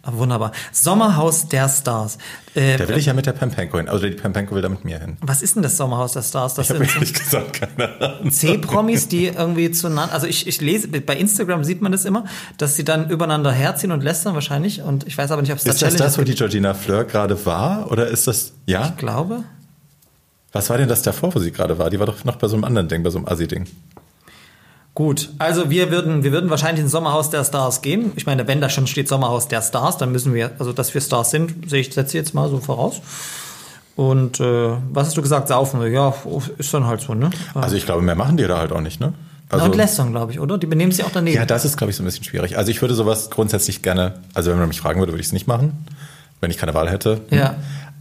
Ah, wunderbar. Sommerhaus der Stars. Äh, Da will ich ja mit der Pempenko hin. Also die Pempenko will da mit mir hin. was ist denn das Sommerhaus der Stars? Das Ich habe ehrlich gesagt keine Ahnung. C-Promis, die irgendwie zueinander, also ich, ich lese, bei Instagram sieht man das immer, dass sie dann übereinander herziehen und lästern wahrscheinlich und ich weiß aber nicht, ob es da Ist das das, wo die. Georgina Fleur gerade war? Oder ist das, ja? Ich glaube. Was war denn das davor, wo sie gerade war? Die war doch noch bei so einem anderen Ding, bei so einem Assi-Ding. Gut, also wir würden, wir würden wahrscheinlich ins Sommerhaus der Stars gehen. Ich meine, wenn da schon steht Sommerhaus der Stars, dann müssen wir, also dass wir Stars sind, sehe ich, setze ich jetzt mal so voraus. Und äh, was hast du gesagt? Saufen. Ja, ist dann halt so, ne? Also ich glaube, mehr machen die da halt auch nicht, ne? Also, und lästern, glaube ich, oder? Die benehmen sich auch daneben. ja, das ist, glaube ich, so ein bisschen schwierig. Also ich würde sowas grundsätzlich gerne, also wenn man mich fragen würde, würde ich es nicht machen, wenn ich keine Wahl hätte. Ja.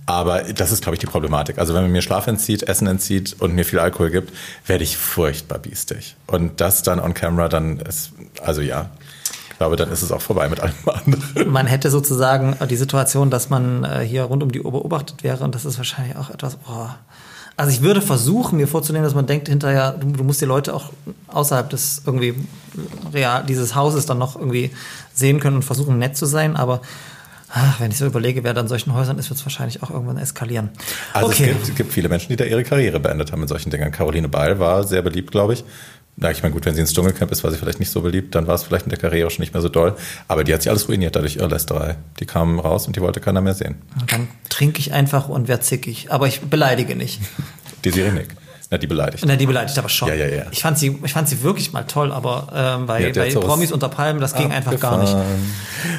Aber das ist, glaube ich, die Problematik. Also wenn man mir Schlaf entzieht, Essen entzieht und mir viel Alkohol gibt, werde ich furchtbar biestig. Und das dann on camera, dann ist, also ja, glaube, dann ist es auch vorbei mit allem anderen. Man hätte sozusagen die Situation, dass man äh, hier rund um die Uhr beobachtet wäre und das ist wahrscheinlich auch etwas. Oh. Also ich würde versuchen, mir vorzunehmen, dass man denkt hinterher, du, du musst die Leute auch außerhalb des irgendwie real dieses Hauses dann noch irgendwie sehen können und versuchen nett zu sein, aber ach, wenn ich so überlege, wer dann in solchen Häusern ist, wird es wahrscheinlich auch irgendwann eskalieren. Also okay. es gibt, gibt viele Menschen, die da ihre Karriere beendet haben mit solchen Dingen. Caroline Beil war sehr beliebt, glaube ich. Na, ich meine, gut, wenn sie ins Dschungelcamp ist, war sie vielleicht nicht so beliebt, dann war es vielleicht in der Karriere schon nicht mehr so doll. Aber die hat sich alles ruiniert dadurch ihre Lästerei. Die kam raus und die wollte keiner mehr sehen. Und dann trinke ich einfach und werde zickig, aber ich beleidige nicht. Die Sirenik. Na, die beleidigt. Na, die beleidigt aber schon. Ja, ja, ja. Ich fand sie, ich fand sie wirklich mal toll, aber ähm, bei, Ja, bei Promis unter Palmen, das ging einfach gar nicht.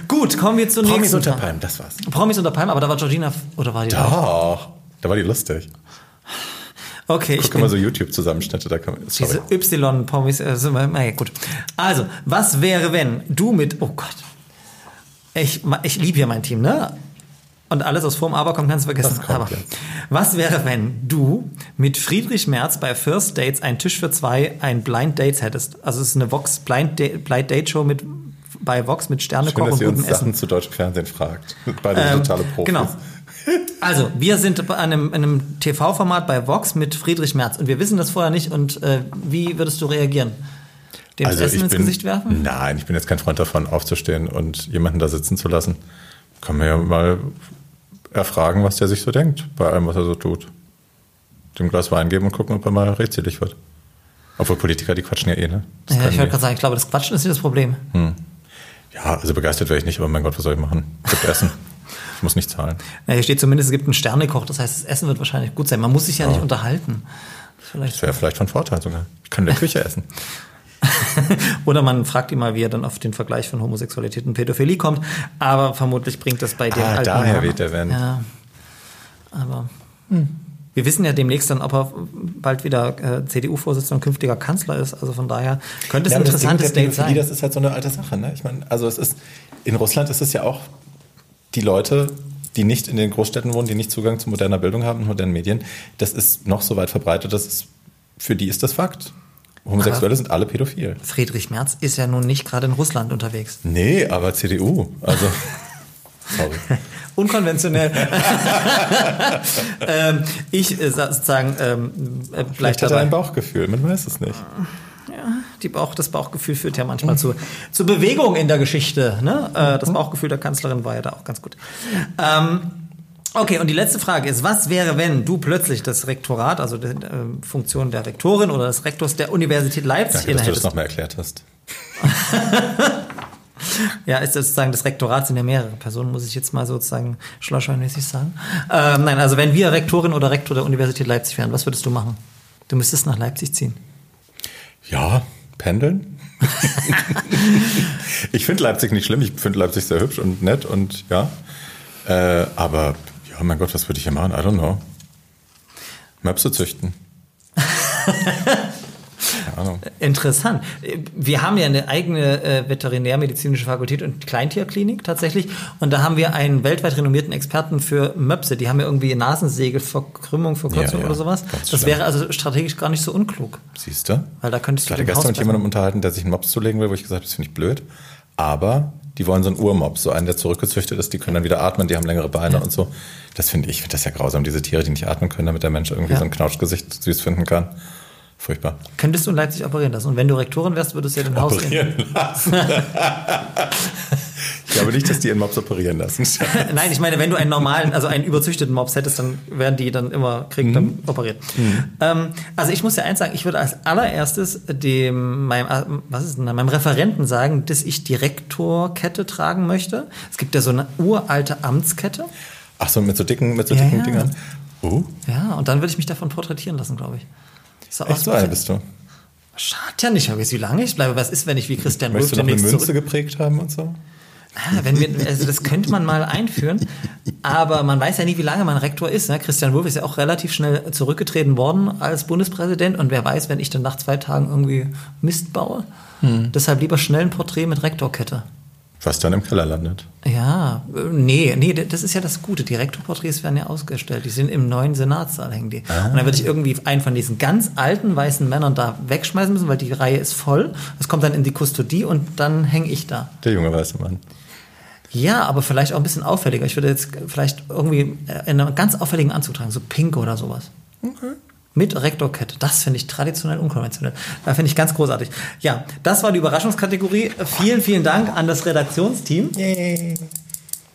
Gut, kommen wir zur Promis nächsten. unter Frage. Palmen, das war's. Promis unter Palmen, aber da war Georgina, oder war die da? Doch, da war die lustig. Okay, ich Guck bin mal so YouTube-Zusammenschnitte, da kann man, sorry. diese Y-Promis, äh, sind wir- na ja, gut. Also, was wäre, wenn du mit, oh Gott, ich, ich liebe ja mein Team, ne? Und alles aus vorm Aber kommt, du vergessen. Aber jetzt. was wäre, wenn du mit Friedrich Merz bei First Dates einen Tisch für zwei ein Blind Dates hättest? Also es ist eine Vox Blind, Da- Blind Date Show mit bei Vox mit Sternekoch und gutem Sachen Essen. zu deutschem Fernsehen fragt. Beide Ähm, totale Profis. Genau. Also, wir sind bei einem, einem TV-Format bei Vox mit Friedrich Merz und wir wissen das vorher nicht. Und äh, wie würdest du reagieren? Dem das Essen ins Gesicht werfen? Nein, ich bin jetzt kein Freund davon, aufzustehen und jemanden da sitzen zu lassen. Kann man ja mal erfragen, was der sich so denkt, bei allem, was er so tut. Dem Glas Wein geben und gucken, ob er mal redselig wird. Obwohl Politiker, die quatschen ja eh, ne? Das Ja, ich wollte gerade sagen, ich glaube, das Quatschen ist nicht das Problem. ja, also begeistert wäre ich nicht, aber mein Gott, was soll ich machen? Gibt Essen. Ich muss nicht zahlen. Ja, hier steht zumindest, es gibt einen Sternekoch, das heißt, das Essen wird wahrscheinlich gut sein. Man muss sich ja nicht unterhalten. Vielleicht. Das wäre vielleicht von Vorteil sogar. Ich kann in der Küche essen. Oder man fragt ihn mal, wie er dann auf den Vergleich von Homosexualität und Pädophilie kommt. Aber vermutlich bringt das bei dem Ah, alten daher weht der Wind. Ja, aber hm. wir wissen ja demnächst dann, ob er bald wieder äh, CDU-Vorsitzender und künftiger Kanzler ist. Also von daher könnte es Ja, ein Ding interessantes der Date Pädophilie, sein. Das ist halt so eine alte Sache. Ne? Ich meine, also es ist in Russland ist es ja auch die Leute, die nicht in den Großstädten wohnen, die nicht Zugang zu moderner Bildung haben und modernen Medien. Das ist noch so weit verbreitet, dass es für die ist das Fakt. Homosexuelle sind alle pädophil. Friedrich Merz ist ja nun nicht gerade in Russland unterwegs. Nee, aber CDU. Also sorry. Unkonventionell. ähm, ich äh, sozusagen ähm, äh, Vielleicht hat er ein Bauchgefühl, man weiß es nicht. Die Bauch, das Bauchgefühl führt ja manchmal zu, zu Bewegung in der Geschichte. Ne? Äh, das Bauchgefühl der Kanzlerin war ja da auch ganz gut. Ähm, okay, und die letzte Frage ist, was wäre, wenn du plötzlich das Rektorat, also die äh, Funktion der Rektorin oder des Rektors der Universität Leipzig Danke, dass du das innehättest? nochmal erklärt hast. Ja, ist das sozusagen das Rektorat sind ja mehrere Personen, muss ich jetzt mal sozusagen schlauschweinmäßig sagen. Ähm, nein, also wenn wir Rektorin oder Rektor der Universität Leipzig wären, was würdest du machen? Du müsstest nach Leipzig ziehen. Ja, pendeln. ich finde Leipzig nicht schlimm. Ich finde Leipzig sehr hübsch und nett und ja. Äh, aber ja, mein Gott, was würde ich hier machen? I don't know. Möpse züchten. Keine Ahnung. Interessant. Wir haben ja eine eigene äh, veterinärmedizinische Fakultät und Kleintierklinik tatsächlich. Und da haben wir einen weltweit renommierten Experten für Möpse. Die haben ja irgendwie Nasensägeverkrümmung, Verkürzung Ja, ja, oder sowas. ganz Das schlimm. wäre also strategisch gar nicht so unklug. Siehst du? Weil da könntest Ich du hatte den gestern mit jemandem unterhalten, der sich einen Mops zulegen will, wo ich gesagt habe, das finde ich blöd. Aber die wollen so einen Urmops, so einen, der zurückgezüchtet ist, die können dann wieder atmen, die haben längere Beine und so. Das finde ich, ich finde das ja grausam, diese Tiere, die nicht atmen können, damit der Mensch irgendwie Ja. so ein Knautschgesicht süß finden kann. Furchtbar. Könntest du in Leipzig operieren lassen. Und wenn du Rektorin wärst, würdest du ja den Haus Operieren lassen. ich glaube nicht, dass die ihren Mops operieren lassen. Nein, ich meine, wenn du einen normalen, also einen überzüchteten Mops hättest, dann werden die dann immer kriegen dann operiert. Ähm, also ich muss ja eins sagen, ich würde als allererstes dem meinem äh, was ist denn da, meinem Referenten sagen, dass ich die Rektorkette tragen möchte. Es gibt ja so eine uralte Amtskette. Ach so, mit so dicken, mit so Ja, dicken ja. Dingern. Oh, Ja, und dann würde ich mich davon porträtieren lassen, glaube ich. So echt so einer bist du. Schadet ja nicht, aber wie lange ich bleibe. Was ist, wenn ich wie Christian Wolf Möchtest du noch eine Münze zurück... geprägt haben und so? Ah, wenn wir, also das könnte man mal einführen, aber man weiß ja nie, wie lange man Rektor ist. Ne? Christian Wulff ist ja auch relativ schnell zurückgetreten worden als Bundespräsident und wer weiß, wenn ich dann nach zwei Tagen irgendwie Mist baue. Deshalb lieber schnell ein Porträt mit Rektorkette. Was dann im Keller landet. Ja, äh, nee, nee, das ist ja das Gute. Die Rektorporträts werden ja ausgestellt. Die sind im neuen Senatssaal hängen die. Und dann würde ich irgendwie einen von diesen ganz alten weißen Männern da wegschmeißen müssen, weil die Reihe ist voll. Das kommt dann in die Kustodie und dann hänge ich da. Der junge weiße Mann. Ja, aber vielleicht auch ein bisschen auffälliger. Ich würde jetzt vielleicht irgendwie in einem ganz auffälligen Anzug tragen, so pink oder sowas. Okay. Mit Rektorkette. Das finde ich traditionell unkonventionell. Da finde ich ganz großartig. Ja, das war die Überraschungskategorie. Vielen, vielen Dank an das Redaktionsteam.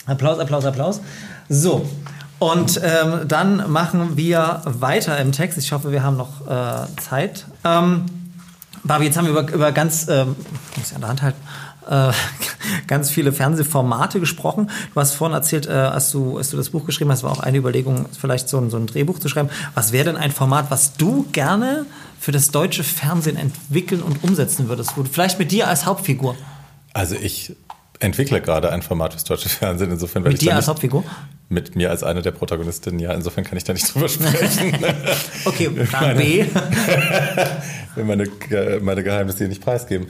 Applaus, Applaus, Applaus. So. Und ähm, dann machen wir weiter im Text. Ich hoffe, wir haben noch äh, Zeit. Ähm, Barbie, jetzt haben wir über, über ganz, ähm, ich muss ja an der Hand halten, äh, ganz viele Fernsehformate gesprochen. Du hast vorhin erzählt, äh, als, du, als du das Buch geschrieben hast, war auch eine Überlegung, vielleicht so ein, so ein Drehbuch zu schreiben. Was wäre denn ein Format, was du gerne für das deutsche Fernsehen entwickeln und umsetzen würdest? Vielleicht mit dir als Hauptfigur. Also ich entwickle gerade ein Format fürs deutsche Fernsehen. Insofern werde Mit ich dir als nicht, Hauptfigur? mit mir als eine der Protagonistinnen. Ja, insofern kann ich da nicht drüber sprechen. Okay, Plan B. will meine, meine Geheimnisse hier nicht preisgeben.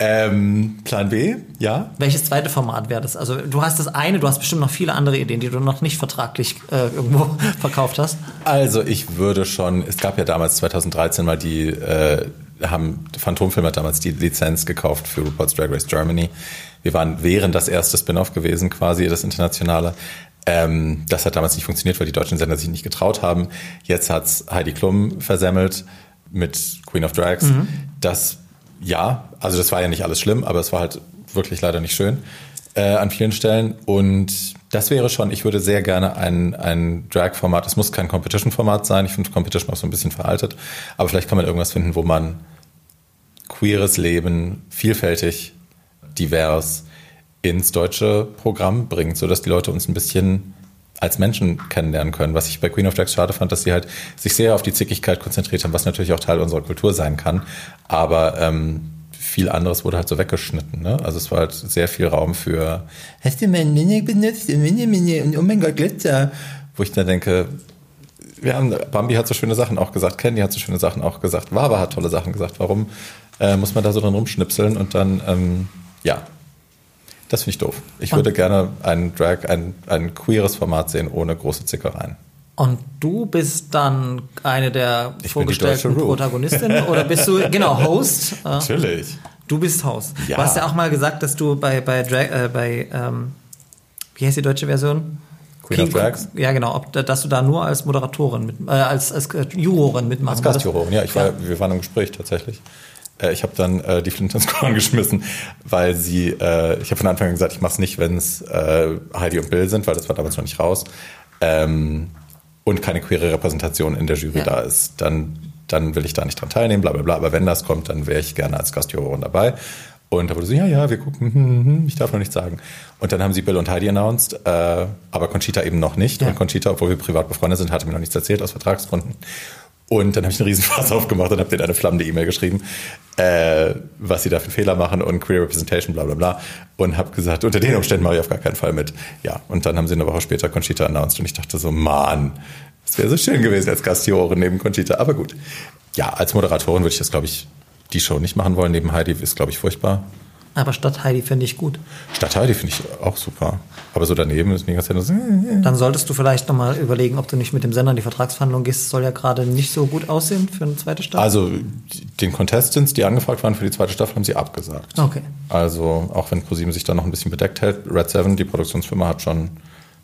Ähm, Plan B, ja. Welches zweite Format wäre das? Also du hast das eine, du hast bestimmt noch viele andere Ideen, die du noch nicht vertraglich äh, irgendwo verkauft hast. Also ich würde schon, es gab ja damals 2013 mal die, äh, haben Phantomfilm hat damals die Lizenz gekauft für RuPaul's Drag Race Germany. Wir waren während das erste Spin-off gewesen, quasi das internationale. Ähm, das hat damals nicht funktioniert, weil die deutschen Sender sich nicht getraut haben. Jetzt hat's Heidi Klum versemmelt mit Queen of Drags. Das, ja, also das war ja nicht alles schlimm, aber es war halt wirklich leider nicht schön äh, an vielen Stellen. Und das wäre schon, ich würde sehr gerne ein, ein Drag-Format, es muss kein Competition-Format sein, ich finde Competition auch so ein bisschen veraltet, aber vielleicht kann man irgendwas finden, wo man queeres Leben vielfältig, divers ins deutsche Programm bringt, sodass die Leute uns ein bisschen als Menschen kennenlernen können. Was ich bei Queen of Drags schade fand, dass sie halt sich sehr auf die Zickigkeit konzentriert haben, was natürlich auch Teil unserer Kultur sein kann. Aber ähm, viel anderes wurde halt so weggeschnitten. Ne? Also es war halt sehr viel Raum für Hast du mein Mini benutzt? Mini, Mini und oh mein Gott, Glitzer. Wo ich dann denke, wir haben, Bambi hat so schöne Sachen auch gesagt, Candy hat so schöne Sachen auch gesagt, Wawa hat tolle Sachen gesagt. Warum äh, muss man da so dran rumschnipseln und dann, ähm, ja, das finde ich doof. Ich würde gerne ein Drag, ein, ein queeres Format sehen, ohne große Zickereien. Und du bist dann eine der Ich vorgestellten. Protagonistinnen oder bist du, genau, Host? Natürlich. Du bist Host. Ja. Du hast ja auch mal gesagt, dass du bei, bei, Drag, äh, bei ähm, wie heißt die deutsche Version? Queen of Drags? Ja, genau, ob, dass du da nur als Moderatorin, mit, äh, als, als äh, Jurorin mitmachen Als. Gastjurorin, ja, ich war, wir waren im Gespräch tatsächlich. Äh, ich habe dann äh, die Flinte ins Korn geschmissen, weil sie, äh, ich habe von Anfang an gesagt, ich mache es nicht, wenn es äh, Heidi und Bill sind, weil das war damals noch nicht raus. Ähm, und keine queere Repräsentation in der Jury Ja. da ist, dann, dann will ich da nicht dran teilnehmen, bla bla bla. Aber wenn das kommt, dann wäre ich gerne als Gastjurorin dabei. Und da wurde so, ja, ja, wir gucken, hm, hm, ich darf noch nichts sagen. Und dann haben sie Bill und Heidi announced, äh, aber Conchita eben noch nicht. Ja. Und Conchita, obwohl wir privat befreundet sind, hatte mir noch nichts erzählt aus Vertragsgründen. Und dann habe ich einen Riesenfass aufgemacht und habe denen eine flammende E-Mail geschrieben, äh, was sie da für Fehler machen und Queer Representation, bla bla bla. Und habe gesagt, unter den Umständen mache ich auf gar keinen Fall mit. Ja, und dann haben sie eine Woche später Conchita announced und ich dachte so, Mann, es wäre so schön gewesen als Gastjurorin neben Conchita. Aber gut. Ja, als Moderatorin würde ich das, glaube ich, die Show nicht machen wollen. Neben Heidi ist, glaube ich, furchtbar. Aber statt Heidi finde ich gut. Statt Heidi finde ich auch super. Aber so daneben ist die ganze Zeit so, Dann solltest du vielleicht nochmal überlegen, ob du nicht mit dem Sender in die Vertragsverhandlung gehst. Das soll ja gerade nicht so gut aussehen für eine zweite Staffel. Also den Contestants, die angefragt waren für die zweite Staffel, haben sie abgesagt. Okay. Also auch wenn ProSieben sich da noch ein bisschen bedeckt hält, Red Seven, die Produktionsfirma, hat schon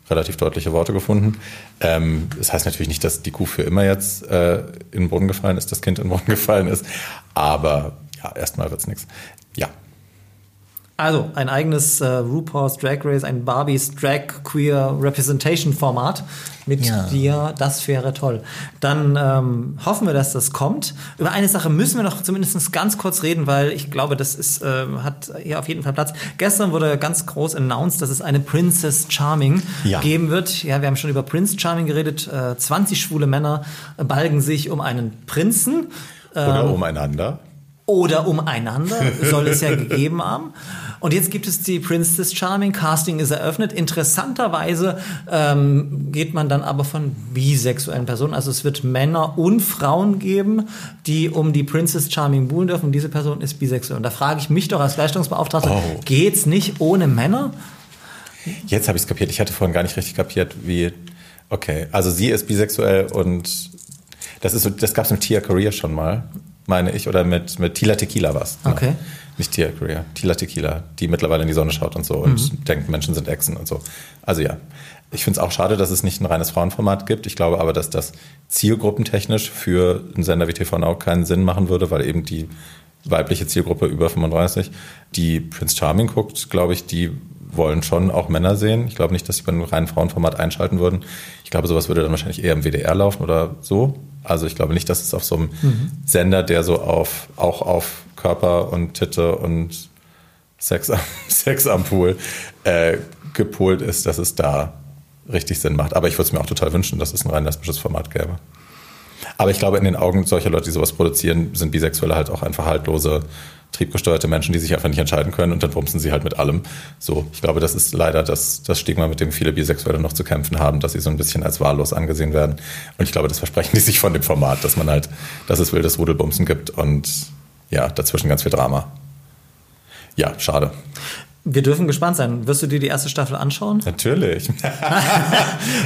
relativ deutliche Worte gefunden. Ähm, das heißt natürlich nicht, dass die Kuh für immer jetzt äh, in den Boden gefallen ist, das Kind in den Boden gefallen ist. Aber ja, erstmal wird's nichts. Ja. Also ein eigenes äh, RuPaul's Drag Race, ein Barbies Drag Queer Representation Format mit Ja. dir, das wäre toll. Dann ähm, hoffen wir, dass das kommt. Über eine Sache müssen wir noch zumindest ganz kurz reden, weil ich glaube, das ist, äh, hat hier auf jeden Fall Platz. Gestern wurde ganz groß announced, dass es eine Princess Charming Ja. geben wird. Ja, wir haben schon über Prince Charming geredet. Äh, 20 schwule Männer balgen sich um einen Prinzen Oder umeinander. oder umeinander, soll es ja gegeben haben. Und jetzt gibt es die Princess Charming, Casting ist eröffnet. Interessanterweise ähm, geht man dann aber von bisexuellen Personen. Also es wird Männer und Frauen geben, die um die Princess Charming buhlen dürfen. Und diese Person ist bisexuell. Und da frage ich mich doch als Leistungsbeauftragter, Oh. geht's nicht ohne Männer? Jetzt habe ich es kapiert. Ich hatte vorhin gar nicht richtig kapiert, wie. Okay, also sie ist bisexuell und das ist so, das gab es mit Tia Korea schon mal, meine ich, oder mit, mit Tila Tequila was. Okay. Nicht Tia Korea, Tila Tequila, die mittlerweile in die Sonne schaut und so und denkt, Menschen sind Echsen und so. Also ja. Ich finde es auch schade, dass es nicht ein reines Frauenformat gibt. Ich glaube aber, dass das zielgruppentechnisch für einen Sender wie TV Now keinen Sinn machen würde, weil eben die weibliche Zielgruppe über 35, die Prince Charming guckt, glaube ich, die wollen schon auch Männer sehen. Ich glaube nicht, dass sie bei einem reinen Frauenformat einschalten würden. Ich glaube, sowas würde dann wahrscheinlich eher im WDR laufen oder so. Also ich glaube nicht, dass es auf so einem Sender, der so auf auch auf Körper und Titte und Sex, am- Sex am Pool äh, gepolt ist, dass es da richtig Sinn macht. Aber ich würde es mir auch total wünschen, dass es ein rein lesbisches Format gäbe. Aber ich glaube, in den Augen solcher Leute, die sowas produzieren, sind Bisexuelle halt auch einfach haltlose, triebgesteuerte Menschen, die sich einfach nicht entscheiden können und dann bumsen sie halt mit allem. So, ich glaube, das ist leider das, das Stigma, mit dem viele Bisexuelle noch zu kämpfen haben, dass sie so ein bisschen als wahllos angesehen werden. Und ich glaube, das versprechen die sich von dem Format, dass man halt, dass es wildes Rudelbumsen gibt und ja, dazwischen ganz viel Drama. Ja, schade. Wir dürfen gespannt sein. Wirst du dir die erste Staffel anschauen? Natürlich.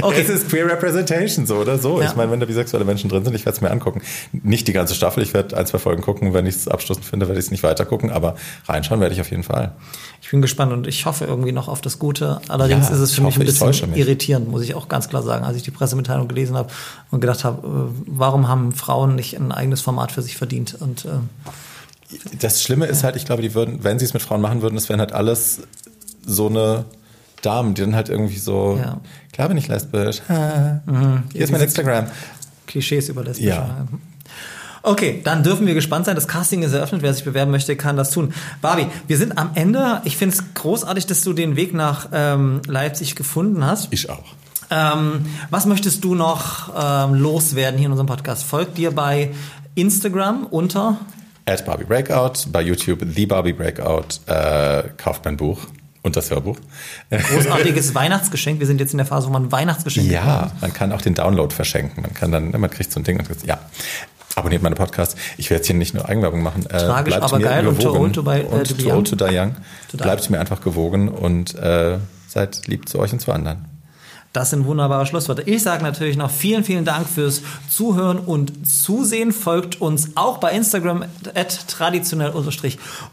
Okay. Es ist Queer Representation, so oder so. Ja. Ich meine, wenn da bisexuelle Menschen drin sind, ich werde es mir angucken. Nicht die ganze Staffel, ich werde ein, zwei Folgen gucken. Wenn ich es abstoßend finde, werde ich es nicht weiter gucken, aber reinschauen werde ich auf jeden Fall. Ich bin gespannt und ich hoffe irgendwie noch auf das Gute. Allerdings Ja, ist es für mich hoffe, ein bisschen mich. irritierend, muss ich auch ganz klar sagen, als ich die Pressemitteilung gelesen habe und gedacht habe, äh, warum haben Frauen nicht ein eigenes Format für sich verdient? Und äh, Das Schlimme ist halt, ich glaube, die würden, wenn sie es mit Frauen machen würden, das wären halt alles so eine Damen, die dann halt irgendwie so, Ja. klar bin ich lesbisch. Ha. Hier ist mein Instagram. Klischees über Lesbische. Ja. Okay, dann dürfen wir gespannt sein. Das Casting ist eröffnet. Wer sich bewerben möchte, kann das tun. Barbie, wir sind am Ende. Ich finde es großartig, dass du den Weg nach ähm, Leipzig gefunden hast. Ich auch. Ähm, was möchtest du noch ähm, loswerden hier in unserem Podcast? Folgt dir bei Instagram unter At Barbie Breakout, bei YouTube The Barbie Breakout, äh, kauft mein Buch und das Hörbuch. großartiges Weihnachtsgeschenk. Wir sind jetzt in der Phase, wo man Weihnachtsgeschenke Ja, man kann auch den Download verschenken. Man kann dann, man kriegt so ein Ding und sagt, ja. Abonniert meine Podcasts. Ich werde jetzt hier nicht nur Eigenwerbung machen. Äh, Tragisch, bleibt aber mir geil und gewogen. too old to buy- äh, und to young. to die young. To die. Bleibt mir einfach gewogen und äh, seid lieb zu euch und zu anderen. Das sind wunderbare Schlussworte. Ich sage natürlich noch vielen, vielen Dank fürs Zuhören und Zusehen. Folgt uns auch bei Instagram at traditionell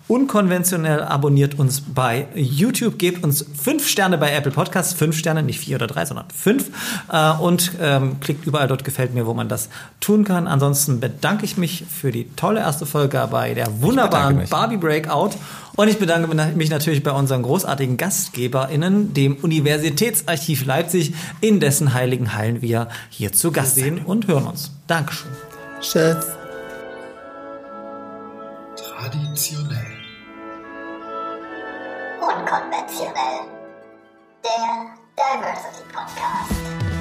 unkonventionell. Abonniert uns bei YouTube. Gebt uns fünf Sterne bei Apple Podcasts. Fünf Sterne, nicht vier oder drei, sondern fünf. Äh, Und ähm, klickt überall dort gefällt mir, wo man das tun kann. Ansonsten bedanke ich mich für die tolle erste Folge bei der wunderbaren. Barbie Breakout. Und ich bedanke mich natürlich bei unseren großartigen GastgeberInnen, dem Universitätsarchiv Leipzig, in dessen heiligen Hallen wir hier zu Gast sehen und hören uns. Dankeschön. Tschüss. Traditionell. Unkonventionell. Der Diversity Podcast.